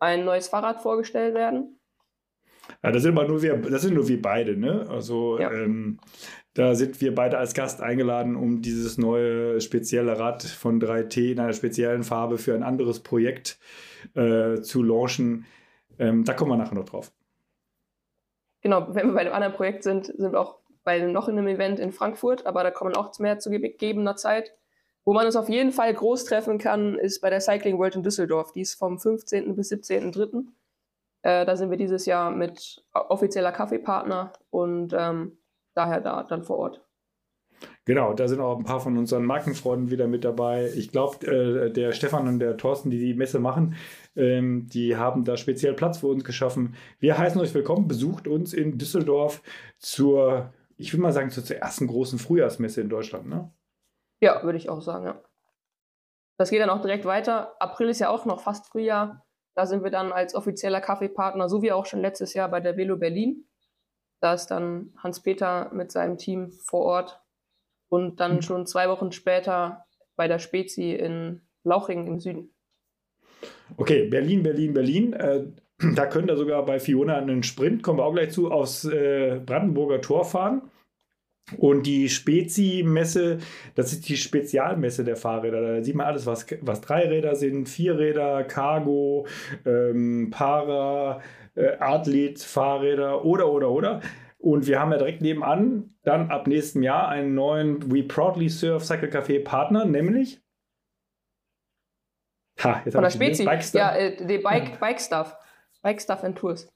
ein neues Fahrrad vorgestellt werden. Ja, das sind aber nur wir, das sind nur wir beide, ne? Also ja. ähm, da sind wir beide als Gast eingeladen, um dieses neue spezielle Rad von 3T in einer speziellen Farbe für ein anderes Projekt äh, zu launchen. Ähm, da kommen wir nachher noch drauf. Genau, wenn wir bei dem anderen Projekt sind, sind wir auch bei noch in einem Event in Frankfurt, aber da kommen auch mehr zu gegebener Zeit. Wo man uns auf jeden Fall groß treffen kann, ist bei der Cycling World in Düsseldorf. Die ist vom 15. bis 17.3. Äh, da sind wir dieses Jahr mit offizieller Kaffeepartner und ähm, daher da dann vor Ort. Genau, da sind auch ein paar von unseren Markenfreunden wieder mit dabei. Ich glaube, äh, der Stefan und der Thorsten, die die Messe machen, ähm, die haben da speziell Platz für uns geschaffen. Wir heißen euch willkommen. Besucht uns in Düsseldorf zur ich würde mal sagen, zur ersten großen Frühjahrsmesse in Deutschland, ne? Ja, würde ich auch sagen, ja. Das geht dann auch direkt weiter. April ist ja auch noch fast Frühjahr. Da sind wir dann als offizieller Kaffeepartner, so wie auch schon letztes Jahr bei der Velo Berlin. Da ist dann Hans-Peter mit seinem Team vor Ort. Und dann mhm. schon zwei Wochen später bei der Spezi in Lauchringen im Süden. Okay, Berlin, Berlin, Berlin. Da können da sogar bei Fiona einen Sprint, kommen wir auch gleich zu, aufs äh, Brandenburger Tor fahren. Und die Spezi-Messe, das ist die Spezialmesse der Fahrräder. Da sieht man alles, was, was Dreiräder sind, Vierräder, Cargo, ähm, Para, äh, Athlet, Fahrräder oder, oder, oder. Und wir haben ja direkt nebenan dann ab nächstem Jahr einen neuen We Proudly Surf Cycle Café Partner, nämlich Ha, Von der Spezi. Ja, äh, die Bike, Bike Stuff. Bike Stuff and Tours.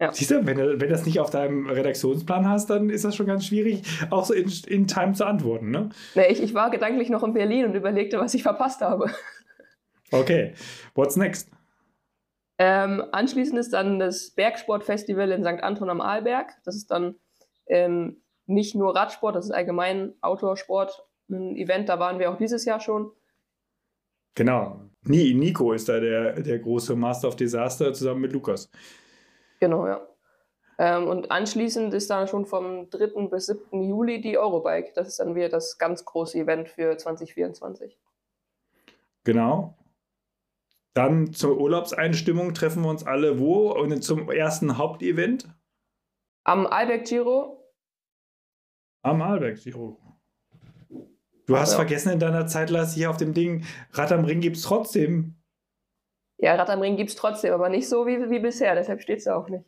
Ja. Siehst du, wenn du wenn das nicht auf deinem Redaktionsplan hast, dann ist das schon ganz schwierig, auch so in, in Time zu antworten, ne? Nee, ich, ich war gedanklich noch in Berlin und überlegte, was ich verpasst habe. Okay, what's next? Ähm, anschließend ist dann das Bergsportfestival in St. Anton am Arlberg. Das ist dann ähm, nicht nur Radsport, das ist allgemein Outdoor-Sport, ein Event, da waren wir auch dieses Jahr schon. Genau. Nico ist da der, der große Master of Disaster zusammen mit Lukas. Genau, ja. Ähm, und anschließend ist dann schon vom 3. bis 7. Juli die Eurobike. Das ist dann wieder das ganz große Event für 2024. Genau. Dann zur Urlaubseinstimmung treffen wir uns alle wo? Und zum ersten Hauptevent? Am Alberg Giro. Am Alberg Giro. Du hast ja. vergessen in deiner Zeit, Lars, hier auf dem Ding, Rad am Ring gibt es trotzdem. Ja, Rad am Ring gibt es trotzdem, aber nicht so wie, wie bisher, deshalb steht es auch nicht.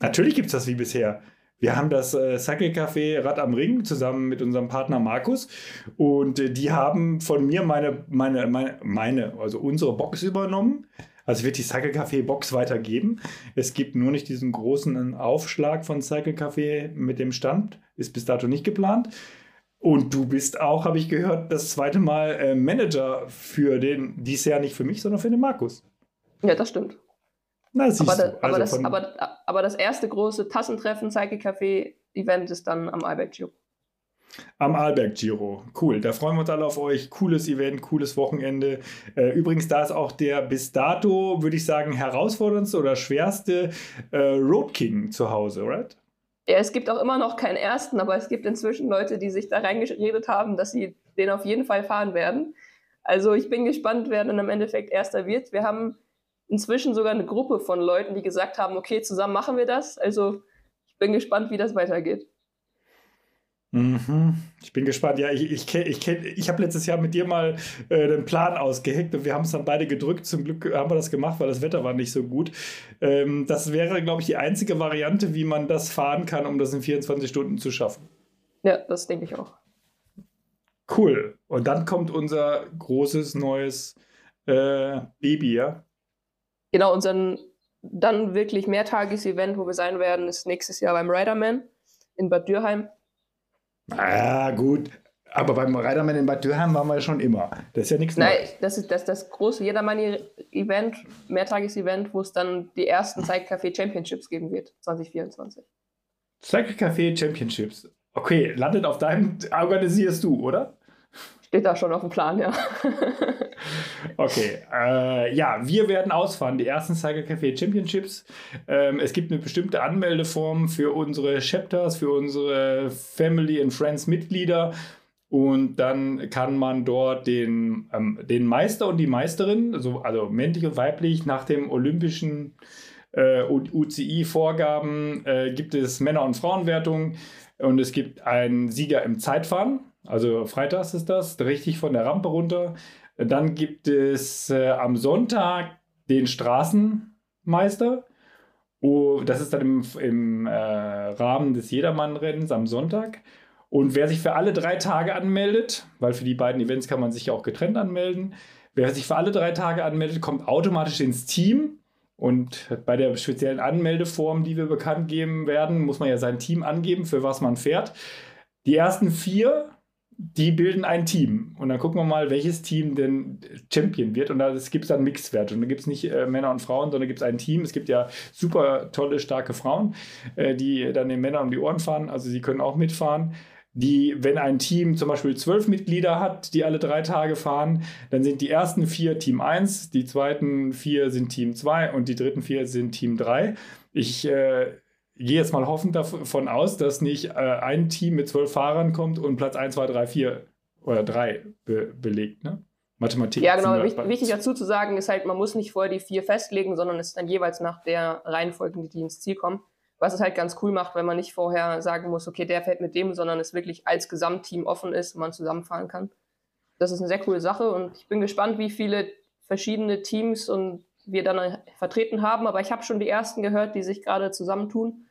Natürlich gibt es das wie bisher. Wir haben das äh, Cycle Café Rad am Ring zusammen mit unserem Partner Markus und äh, die haben von mir meine, meine, meine, meine, also unsere Box übernommen. Also wird die Cycle Café Box weitergeben. Es gibt nur nicht diesen großen Aufschlag von Cycle Café mit dem Stand. Ist bis dato nicht geplant. Und du bist auch, habe ich gehört, das zweite Mal äh, Manager für den, dies Jahr nicht für mich, sondern für den Markus. Ja, das stimmt. Na, aber, das, also aber, das, aber, aber, das erste große Tassentreffen Cycle Café Event ist dann am Alberg Giro. Am Alberg Giro. Cool. Da freuen wir uns alle auf euch. Cooles Event, cooles Wochenende. Äh, übrigens, da ist auch der bis dato, würde ich sagen, herausforderndste oder schwerste äh, Road King zu Hause, right? Ja, es gibt auch immer noch keinen ersten, aber es gibt inzwischen Leute, die sich da reingeredet haben, dass sie den auf jeden Fall fahren werden. Also ich bin gespannt, wer dann im Endeffekt erster wird. Wir haben inzwischen sogar eine Gruppe von Leuten, die gesagt haben, okay, zusammen machen wir das. Also ich bin gespannt, wie das weitergeht. Mhm. Ich bin gespannt. Ja, ich, ich, ich, ich habe letztes Jahr mit dir mal äh, den Plan ausgeheckt und wir haben es dann beide gedrückt. Zum Glück haben wir das gemacht, weil das Wetter war nicht so gut. Ähm, das wäre, glaube ich, die einzige Variante, wie man das fahren kann, um das in 24 Stunden zu schaffen. Ja, das denke ich auch. Cool. Und dann kommt unser großes neues äh, Baby, ja? Genau, unser dann wirklich Mehrtages-Event, wo wir sein werden, ist nächstes Jahr beim Riderman in Bad Dürheim. Ah, gut. Aber beim Riderman in Bad Dürheim waren wir ja schon immer. Das ist ja nichts Nein, Neues. das ist das, das große Jedermann-Event, Mehrtages-Event, wo es dann die ersten Cycle Café Championships geben wird, 2024. Cycle Café Championships. Okay, landet auf deinem, organisierst du, oder? Steht da schon auf dem Plan, ja. okay, äh, ja, wir werden ausfahren, die ersten Cycle Café Championships. Ähm, es gibt eine bestimmte Anmeldeform für unsere Chapters, für unsere Family and Friends Mitglieder. Und dann kann man dort den, ähm, den Meister und die Meisterin, also, also männlich und weiblich, nach dem olympischen äh, UCI-Vorgaben äh, gibt es Männer- und Frauenwertung und es gibt einen Sieger im Zeitfahren. Also freitags ist das, richtig von der Rampe runter. Dann gibt es äh, am Sonntag den Straßenmeister. Oh, das ist dann im, im äh, Rahmen des Jedermann-Rennens am Sonntag. Und wer sich für alle drei Tage anmeldet, weil für die beiden Events kann man sich ja auch getrennt anmelden, wer sich für alle drei Tage anmeldet, kommt automatisch ins Team. Und bei der speziellen Anmeldeform, die wir bekannt geben werden, muss man ja sein Team angeben, für was man fährt. Die ersten vier die bilden ein Team. Und dann gucken wir mal, welches Team denn Champion wird. Und da gibt es dann Mixwerte. Und da gibt es nicht äh, Männer und Frauen, sondern gibt es ein Team. Es gibt ja super tolle, starke Frauen, äh, die dann den Männern um die Ohren fahren. Also sie können auch mitfahren. Die, wenn ein Team zum Beispiel zwölf Mitglieder hat, die alle drei Tage fahren, dann sind die ersten vier Team 1, die zweiten vier sind Team 2 und die dritten vier sind Team 3. Ich äh, gehe jetzt mal hoffend davon aus, dass nicht äh, ein Team mit zwölf Fahrern kommt und Platz 1, 2, 3, 4 oder 3 be belegt. Ne? Mathematik. Ja, genau. Wichtig, wichtig dazu zu sagen ist halt, man muss nicht vorher die vier festlegen, sondern es ist dann jeweils nach der Reihenfolge, die ins Ziel kommen. Was es halt ganz cool macht, wenn man nicht vorher sagen muss, okay, der fährt mit dem, sondern es wirklich als Gesamtteam offen ist und man zusammenfahren kann. Das ist eine sehr coole Sache und ich bin gespannt, wie viele verschiedene Teams und wir dann vertreten haben. Aber ich habe schon die ersten gehört, die sich gerade zusammentun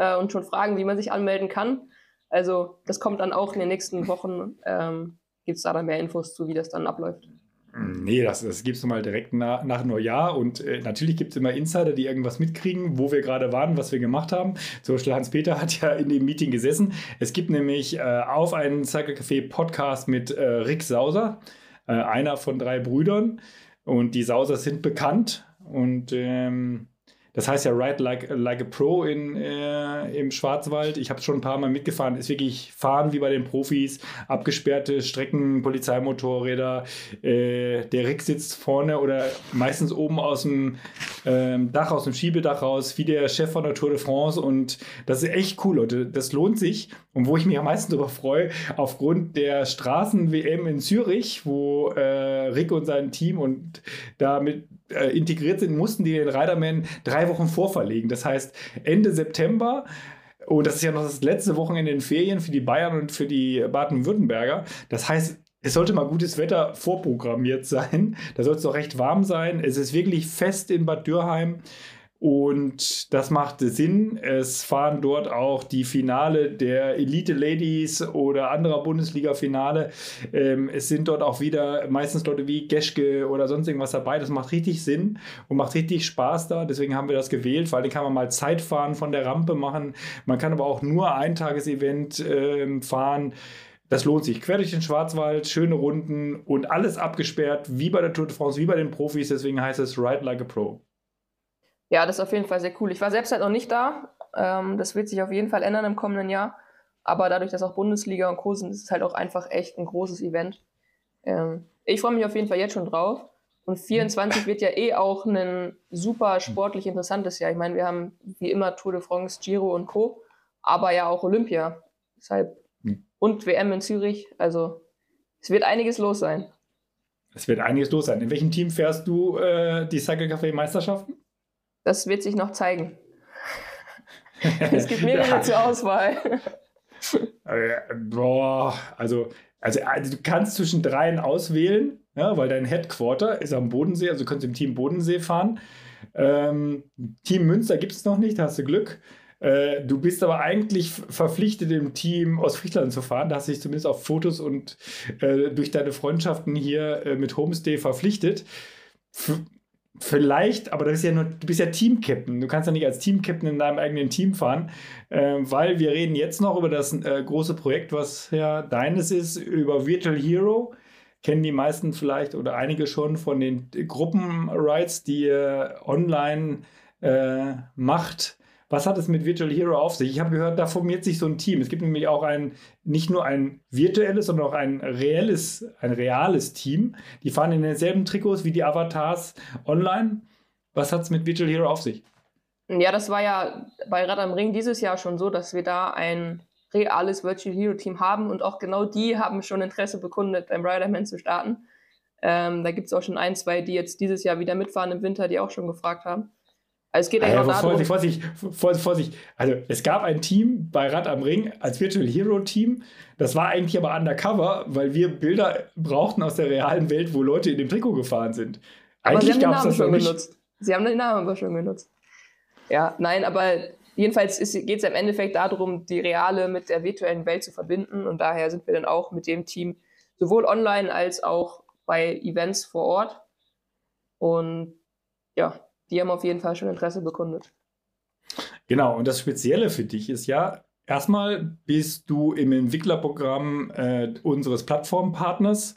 äh, und schon fragen, wie man sich anmelden kann. Also das kommt dann auch in den nächsten Wochen. Ähm, Gibt es da dann mehr Infos zu, wie das dann abläuft? Nee, das, das gibt es mal direkt nach, nach Neujahr. Und äh, natürlich gibt es immer Insider, die irgendwas mitkriegen, wo wir gerade waren, was wir gemacht haben. Zum Beispiel Hans-Peter hat ja in dem Meeting gesessen. Es gibt nämlich äh, auf einen Cycle Café Podcast mit äh, Rick Sauser, äh, einer von drei Brüdern. Und die Sausers sind bekannt. Und ähm, Das heißt ja Ride Like, like a Pro in, äh, im Schwarzwald. Ich habe schon ein paar Mal mitgefahren. Ist wirklich Fahren wie bei den Profis. Abgesperrte Strecken, Polizeimotorräder. Äh, der Rick sitzt vorne oder meistens oben aus dem ähm, Dach, aus dem Schiebedach raus, wie der Chef von der Tour de France. Und das ist echt cool, Leute. Das lohnt sich. Und wo ich mich am meisten darüber freue, aufgrund der Straßen-WM in Zürich, wo äh, Rick und sein Team und damit äh, integriert sind, mussten die den Riderman drei Wochen vorverlegen. Das heißt, Ende September und das ist ja noch das letzte Wochenende in Ferien für die Bayern und für die Baden-Württemberger. Das heißt, es sollte mal gutes Wetter vorprogrammiert sein. Da soll es doch recht warm sein. Es ist wirklich fest in Bad Dürheim. Und das macht Sinn. Es fahren dort auch die Finale der Elite Ladies oder anderer Bundesliga-Finale. Ähm, es sind dort auch wieder meistens Leute wie Geschke oder sonst irgendwas dabei. Das macht richtig Sinn und macht richtig Spaß da. Deswegen haben wir das gewählt, weil dann kann man mal Zeitfahren von der Rampe machen. Man kann aber auch nur ein Tagesevent ähm, fahren. Das lohnt sich. Quer durch den Schwarzwald, schöne Runden und alles abgesperrt, wie bei der Tour de France, wie bei den Profis. Deswegen heißt es Ride Like a Pro. Ja, das ist auf jeden Fall sehr cool. Ich war selbst halt noch nicht da. Ähm, das wird sich auf jeden Fall ändern im kommenden Jahr. Aber dadurch, dass auch Bundesliga und Co. sind, ist es halt auch einfach echt ein großes Event. Ähm, ich freue mich auf jeden Fall jetzt schon drauf. Und 24 wird ja eh auch ein super sportlich interessantes Jahr. Ich meine, wir haben wie immer Tour de France, Giro und Co. Aber ja auch Olympia. Deshalb hm. und WM in Zürich. Also es wird einiges los sein. Es wird einiges los sein. In welchem Team fährst du äh, die Cycle Café Meisterschaften? Das wird sich noch zeigen. es gibt mehrere ja. zur Auswahl. Äh, boah, also, also, also, du kannst zwischen dreien auswählen, ja, weil dein Headquarter ist am Bodensee, also du kannst im Team Bodensee fahren. Ähm, Team Münster gibt es noch nicht, da hast du Glück. Äh, du bist aber eigentlich verpflichtet, im Team aus Friedland zu fahren. Da hast du dich zumindest auf Fotos und äh, durch deine Freundschaften hier äh, mit Homestay verpflichtet. F Vielleicht, aber das ist ja nur, du bist ja Team-Captain. Du kannst ja nicht als Team-Captain in deinem eigenen Team fahren, äh, weil wir reden jetzt noch über das äh, große Projekt, was ja deines ist, über Virtual Hero. Kennen die meisten vielleicht oder einige schon von den Gruppen-Rides, die ihr online äh, macht was hat es mit Virtual Hero auf sich? Ich habe gehört, da formiert sich so ein Team. Es gibt nämlich auch ein, nicht nur ein virtuelles, sondern auch ein reelles, ein reales Team. Die fahren in denselben Trikots wie die Avatars online. Was hat es mit Virtual Hero auf sich? Ja, das war ja bei Rad am Ring dieses Jahr schon so, dass wir da ein reales Virtual Hero Team haben und auch genau die haben schon Interesse bekundet, beim Riderman zu starten. Ähm, da gibt es auch schon ein, zwei, die jetzt dieses Jahr wieder mitfahren im Winter, die auch schon gefragt haben. Also es geht eigentlich ja, darum. Vorsicht, Vorsicht, Vorsicht. Also es gab ein Team bei Rad am Ring als Virtual Hero Team. Das war eigentlich aber undercover, weil wir Bilder brauchten aus der realen Welt, wo Leute in dem Trikot gefahren sind. Aber eigentlich gab es das schon nicht. genutzt. Sie haben den Namen aber schon genutzt. Ja, nein, aber jedenfalls geht es im Endeffekt darum, die reale mit der virtuellen Welt zu verbinden. Und daher sind wir dann auch mit dem Team sowohl online als auch bei Events vor Ort. Und ja, die haben auf jeden Fall schon Interesse bekundet. Genau, und das Spezielle für dich ist ja, erstmal bist du im Entwicklerprogramm äh, unseres Plattformpartners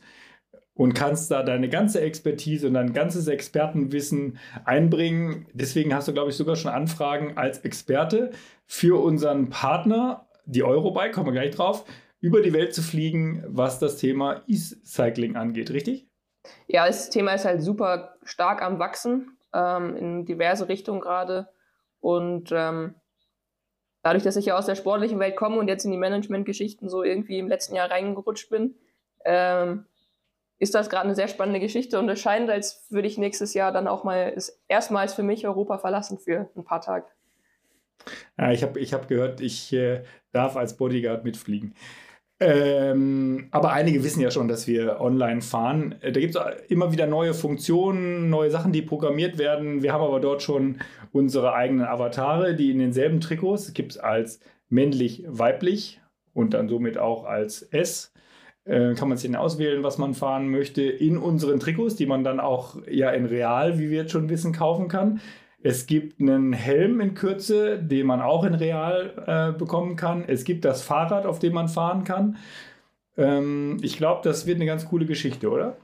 und kannst da deine ganze Expertise und dein ganzes Expertenwissen einbringen. Deswegen hast du, glaube ich, sogar schon Anfragen als Experte für unseren Partner, die Eurobike, kommen wir gleich drauf, über die Welt zu fliegen, was das Thema E-Cycling angeht, richtig? Ja, das Thema ist halt super stark am Wachsen ähm, in diverse Richtungen gerade. Und ähm, dadurch, dass ich ja aus der sportlichen Welt komme und jetzt in die Management-Geschichten so irgendwie im letzten Jahr reingerutscht bin, ähm, ist das gerade eine sehr spannende Geschichte und es scheint, als würde ich nächstes Jahr dann auch mal erstmals für mich Europa verlassen für ein paar Tage. Ja, ich habe ich hab gehört, ich äh, darf als Bodyguard mitfliegen. Ähm, aber einige wissen ja schon, dass wir online fahren. Äh, da gibt es immer wieder neue Funktionen, neue Sachen, die programmiert werden. Wir haben aber dort schon unsere eigenen Avatare, die in denselben Trikots gibt es als männlich, weiblich und dann somit auch als S. Äh, kann man sich dann auswählen, was man fahren möchte, in unseren Trikots, die man dann auch ja in real, wie wir jetzt schon wissen, kaufen kann. Es gibt einen Helm in Kürze, den man auch in Real äh, bekommen kann. Es gibt das Fahrrad, auf dem man fahren kann. Ähm, ich glaube, das wird eine ganz coole Geschichte, oder?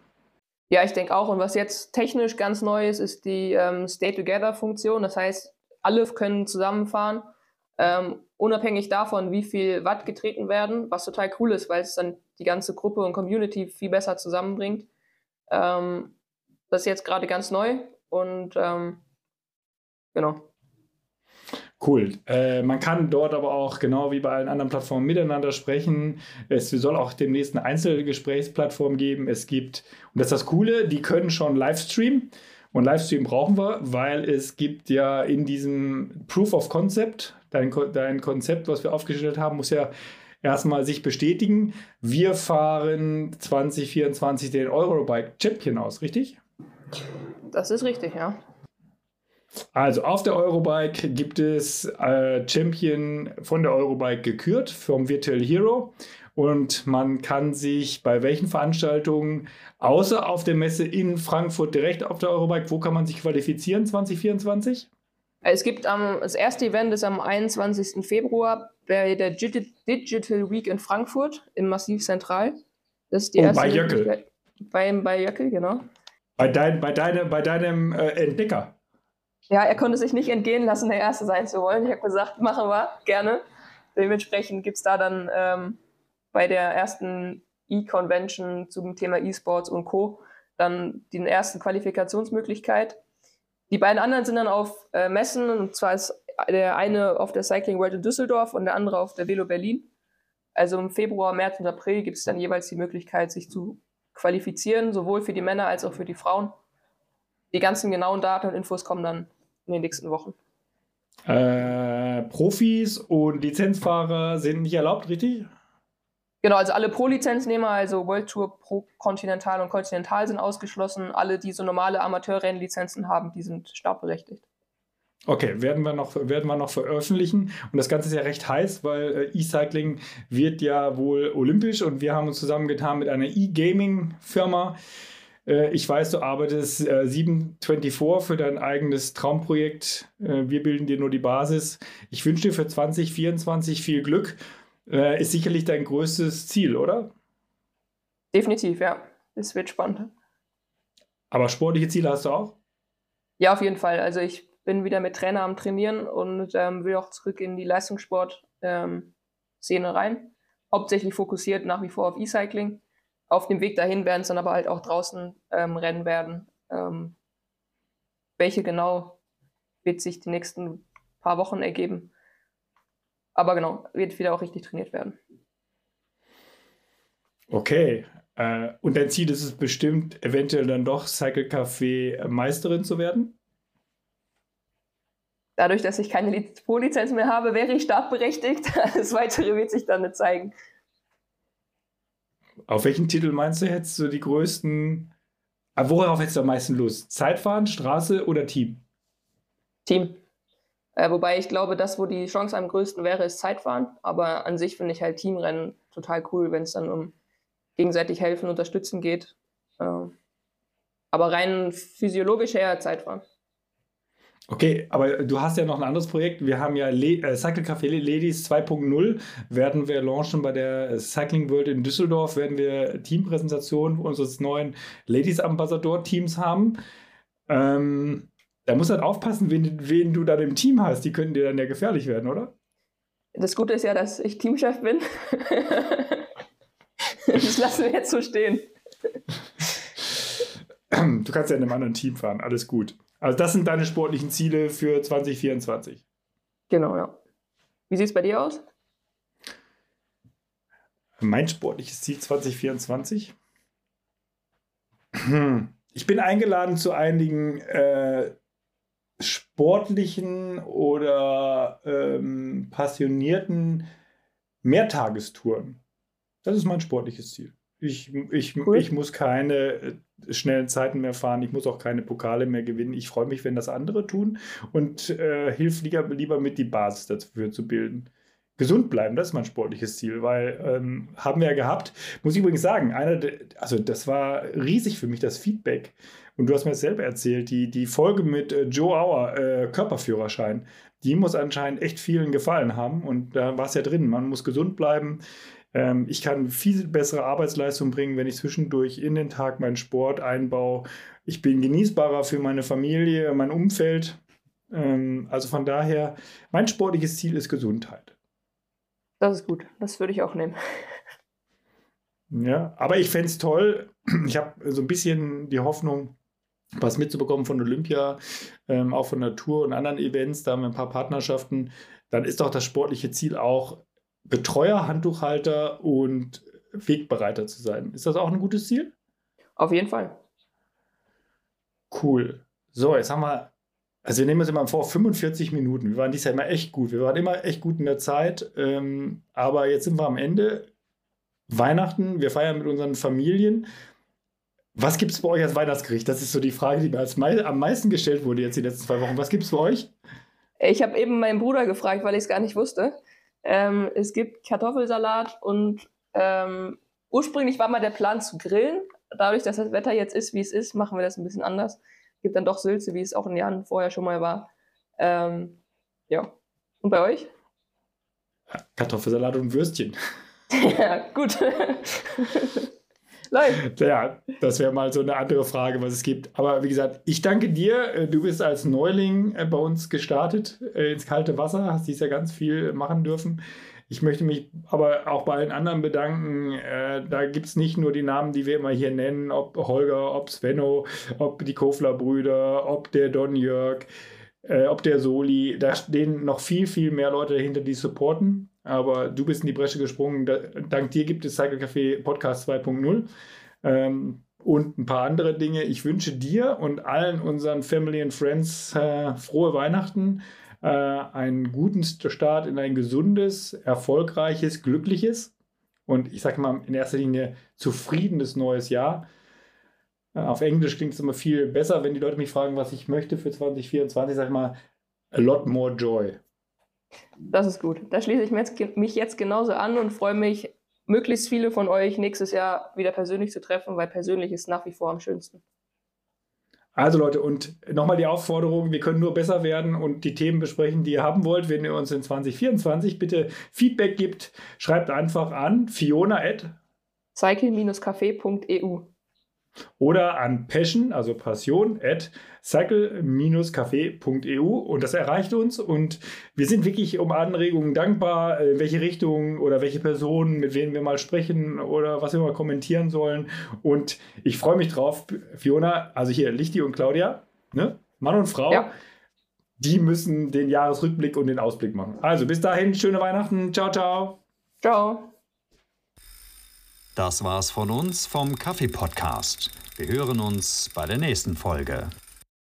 Ja, ich denke auch. Und was jetzt technisch ganz neu ist, ist die ähm, Stay-Together-Funktion. Das heißt, alle können zusammenfahren, ähm, unabhängig davon, wie viel Watt getreten werden, was total cool ist, weil es dann die ganze Gruppe und Community viel besser zusammenbringt. Ähm, das ist jetzt gerade ganz neu und ähm, genau. Cool. Äh, man kann dort aber auch genau wie bei allen anderen Plattformen miteinander sprechen. Es soll auch demnächst eine Einzelgesprächsplattform geben. Es gibt, und das ist das Coole, die können schon Livestreamen. Und Livestream brauchen wir, weil es gibt ja in diesem Proof of Concept, dein, dein Konzept, was wir aufgestellt haben, muss ja erstmal sich bestätigen. Wir fahren 2024 den Eurobike Champion aus, richtig? Das ist richtig, ja. Also auf der Eurobike gibt es äh, Champion von der Eurobike gekürt vom Virtual Hero und man kann sich bei welchen Veranstaltungen außer auf der Messe in Frankfurt direkt auf der Eurobike, wo kann man sich qualifizieren 2024? Es gibt am, das erste Event ist am 21. Februar bei der Digital Week in Frankfurt im Massiv Zentral. Das ist die oh, erste bei Jöckel. Bei, bei Jöckel, genau. Bei, dein, bei, deine, bei deinem äh, Entdecker. Ja, er konnte sich nicht entgehen lassen, der Erste sein zu wollen. Ich habe gesagt, machen wir, gerne. Dementsprechend gibt es da dann ähm, bei der ersten E-Convention zum Thema E-Sports und Co. dann die erste Qualifikationsmöglichkeit. Die beiden anderen sind dann auf äh, Messen, und zwar ist der eine auf der Cycling World in Düsseldorf und der andere auf der Velo Berlin. Also im Februar, März und April gibt es dann jeweils die Möglichkeit, sich zu qualifizieren, sowohl für die Männer als auch für die Frauen. Die ganzen genauen Daten und Infos kommen dann in den nächsten Wochen. Äh, Profis und Lizenzfahrer sind nicht erlaubt, richtig? Genau, also alle Pro-Lizenznehmer, also World Tour, Pro Continental und Continental sind ausgeschlossen. Alle, die so normale Amateurrennlizenzen haben, die sind startberechtigt. Okay, werden wir, noch, werden wir noch veröffentlichen. Und das Ganze ist ja recht heiß, weil äh, E-Cycling wird ja wohl olympisch und wir haben uns zusammengetan mit einer E-Gaming-Firma. Äh, ich weiß, du arbeitest äh, 724 für dein eigenes Traumprojekt. Äh, wir bilden dir nur die Basis. Ich wünsche dir für 2024 viel Glück äh, ist sicherlich dein größtes Ziel, oder? Definitiv, ja. Es wird spannend. Aber sportliche Ziele hast du auch? Ja, auf jeden Fall. Also ich bin wieder mit Trainer am Trainieren und ähm, will auch zurück in die Leistungssport-Szene ähm, rein. Hauptsächlich fokussiert nach wie vor auf E-Cycling. Auf dem Weg dahin werden es dann aber halt auch draußen ähm, Rennen werden. Ähm, welche genau wird sich die nächsten paar Wochen ergeben. Aber genau, wird wieder auch richtig trainiert werden. Okay. Äh, und dein Ziel ist es bestimmt, eventuell dann doch Cycle Café Meisterin zu werden? Dadurch, dass ich keine Pro-Lizenz mehr habe, wäre ich startberechtigt. Das Weitere wird sich dann nicht zeigen. Auf welchen Titel meinst du, hättest du die größten. Aber worauf hättest du am meisten Lust? Zeitfahren, Straße oder Team? Team. Äh, wobei ich glaube, das, wo die Chance am größten wäre, ist Zeitfahren. Aber an sich finde ich halt Teamrennen total cool, wenn es dann um gegenseitig helfen, unterstützen geht. Äh, aber rein physiologisch eher Zeitfahren. Okay, aber du hast ja noch ein anderes Projekt. Wir haben ja Le äh, Cycle Café Ladies 2.0 werden wir launchen bei der Cycling World in Düsseldorf. Werden wir Teampräsentation unseres neuen Ladies Ambassador Teams haben. Ähm, da muss halt aufpassen, wen, wen du da im Team hast. Die könnten dir dann ja gefährlich werden, oder? Das Gute ist ja, dass ich Teamchef bin. das lassen wir jetzt so stehen. Du kannst ja in einem anderen Team fahren, alles gut. Also das sind deine sportlichen Ziele für 2024. Genau, ja. Wie sieht es bei dir aus? Mein sportliches Ziel 2024? Hm. Ich bin eingeladen zu einigen äh, sportlichen oder ähm, passionierten Mehrtagestouren. Das ist mein sportliches Ziel. Ich, ich, cool. ich muss keine äh, schnellen Zeiten mehr fahren, ich muss auch keine Pokale mehr gewinnen. Ich freue mich, wenn das andere tun und äh, hilf lieber, lieber mit, die Basis dafür zu bilden. Gesund bleiben, das ist mein sportliches Ziel, weil ähm, haben wir ja gehabt. Muss ich übrigens sagen, einer, also das war riesig für mich, das Feedback. Und du hast mir das selber erzählt, die, die Folge mit äh, Joe Auer, äh, Körperführerschein, die muss anscheinend echt vielen gefallen haben. Und da war es ja drin, man muss gesund bleiben. Ähm, ich kann viel bessere Arbeitsleistung bringen, wenn ich zwischendurch in den Tag meinen Sport einbaue. Ich bin genießbarer für meine Familie, mein Umfeld. Ähm, also von daher, mein sportliches Ziel ist Gesundheit. Das ist gut. Das würde ich auch nehmen. Ja, aber ich fände es toll. Ich habe so ein bisschen die Hoffnung, was mitzubekommen von Olympia, ähm, auch von Natur und anderen Events. Da haben wir ein paar Partnerschaften. Dann ist doch das sportliche Ziel auch, Betreuer, Handtuchhalter und Wegbereiter zu sein. Ist das auch ein gutes Ziel? Auf jeden Fall. Cool. So, jetzt haben wir, also wir nehmen uns immer vor 45 Minuten. Wir waren dieses Jahr immer echt gut. Wir waren immer echt gut in der Zeit. Ähm, aber jetzt sind wir am Ende. Weihnachten, wir feiern mit unseren Familien. Was gibt es bei euch als Weihnachtsgericht? Das ist so die Frage, die mir als mei am meisten gestellt wurde jetzt die letzten zwei Wochen. Was gibt es bei euch? Ich habe eben meinen Bruder gefragt, weil ich es gar nicht wusste. Ähm, es gibt Kartoffelsalat und ähm, ursprünglich war mal der Plan zu grillen. Dadurch, dass das Wetter jetzt ist, wie es ist, machen wir das ein bisschen anders. Gibt dann doch Sülze, wie es auch in Jahren vorher schon mal war. Ähm, ja. Und bei euch? Kartoffelsalat und Würstchen. ja, gut. Läuft. Ja, das wäre mal so eine andere Frage, was es gibt. Aber wie gesagt, ich danke dir. Äh, du bist als Neuling äh, bei uns gestartet äh, ins kalte Wasser, hast dies ja ganz viel machen dürfen. Ich möchte mich aber auch bei allen anderen bedanken. da gibt es nicht nur die Namen, die wir immer hier nennen, ob Holger, ob Svenno, ob die Kofler-Brüder, ob der Don Jörg, ob der Soli. Da stehen noch viel, viel mehr Leute dahinter, die supporten aber du bist in die Bresche gesprungen. dank dir gibt es Cycle Café Podcast 2.0 ähm, und ein paar andere Dinge. Ich wünsche dir und allen unseren Family and Friends äh, frohe Weihnachten, äh, einen guten Start in ein gesundes, erfolgreiches, glückliches und ich sage mal in erster Linie zufriedenes neues Jahr. Äh, auf Englisch klingt es immer viel besser, wenn die Leute mich fragen, was ich möchte für 2024, sage ich mal, a lot more joy. Das ist gut. Da schließe ich mich jetzt genauso an und freue mich, möglichst viele von euch nächstes Jahr wieder persönlich zu treffen, weil persönlich ist nach wie vor am schönsten. Also Leute, und nochmal die Aufforderung, wir können nur besser werden und die Themen besprechen, die ihr haben wollt. Wenn ihr uns in 2024 bitte Feedback gibt, schreibt einfach an fiona at cycle-café.eu oder an passion, also passion, at cycle-café.eu und das erreicht uns und wir sind wirklich um Anregungen dankbar, in äh, welche Richtung oder welche Personen, mit wem wir mal sprechen oder was wir mal kommentieren sollen und ich freue mich drauf, Fiona, also hier Lichti und Claudia, ne? Mann und Frau, ja. die müssen den Jahresrückblick und den Ausblick machen. Also bis dahin, schöne Weihnachten, ciao, ciao. Ciao. Das war's von uns vom Kaffee Podcast. Wir hören uns bei der nächsten Folge.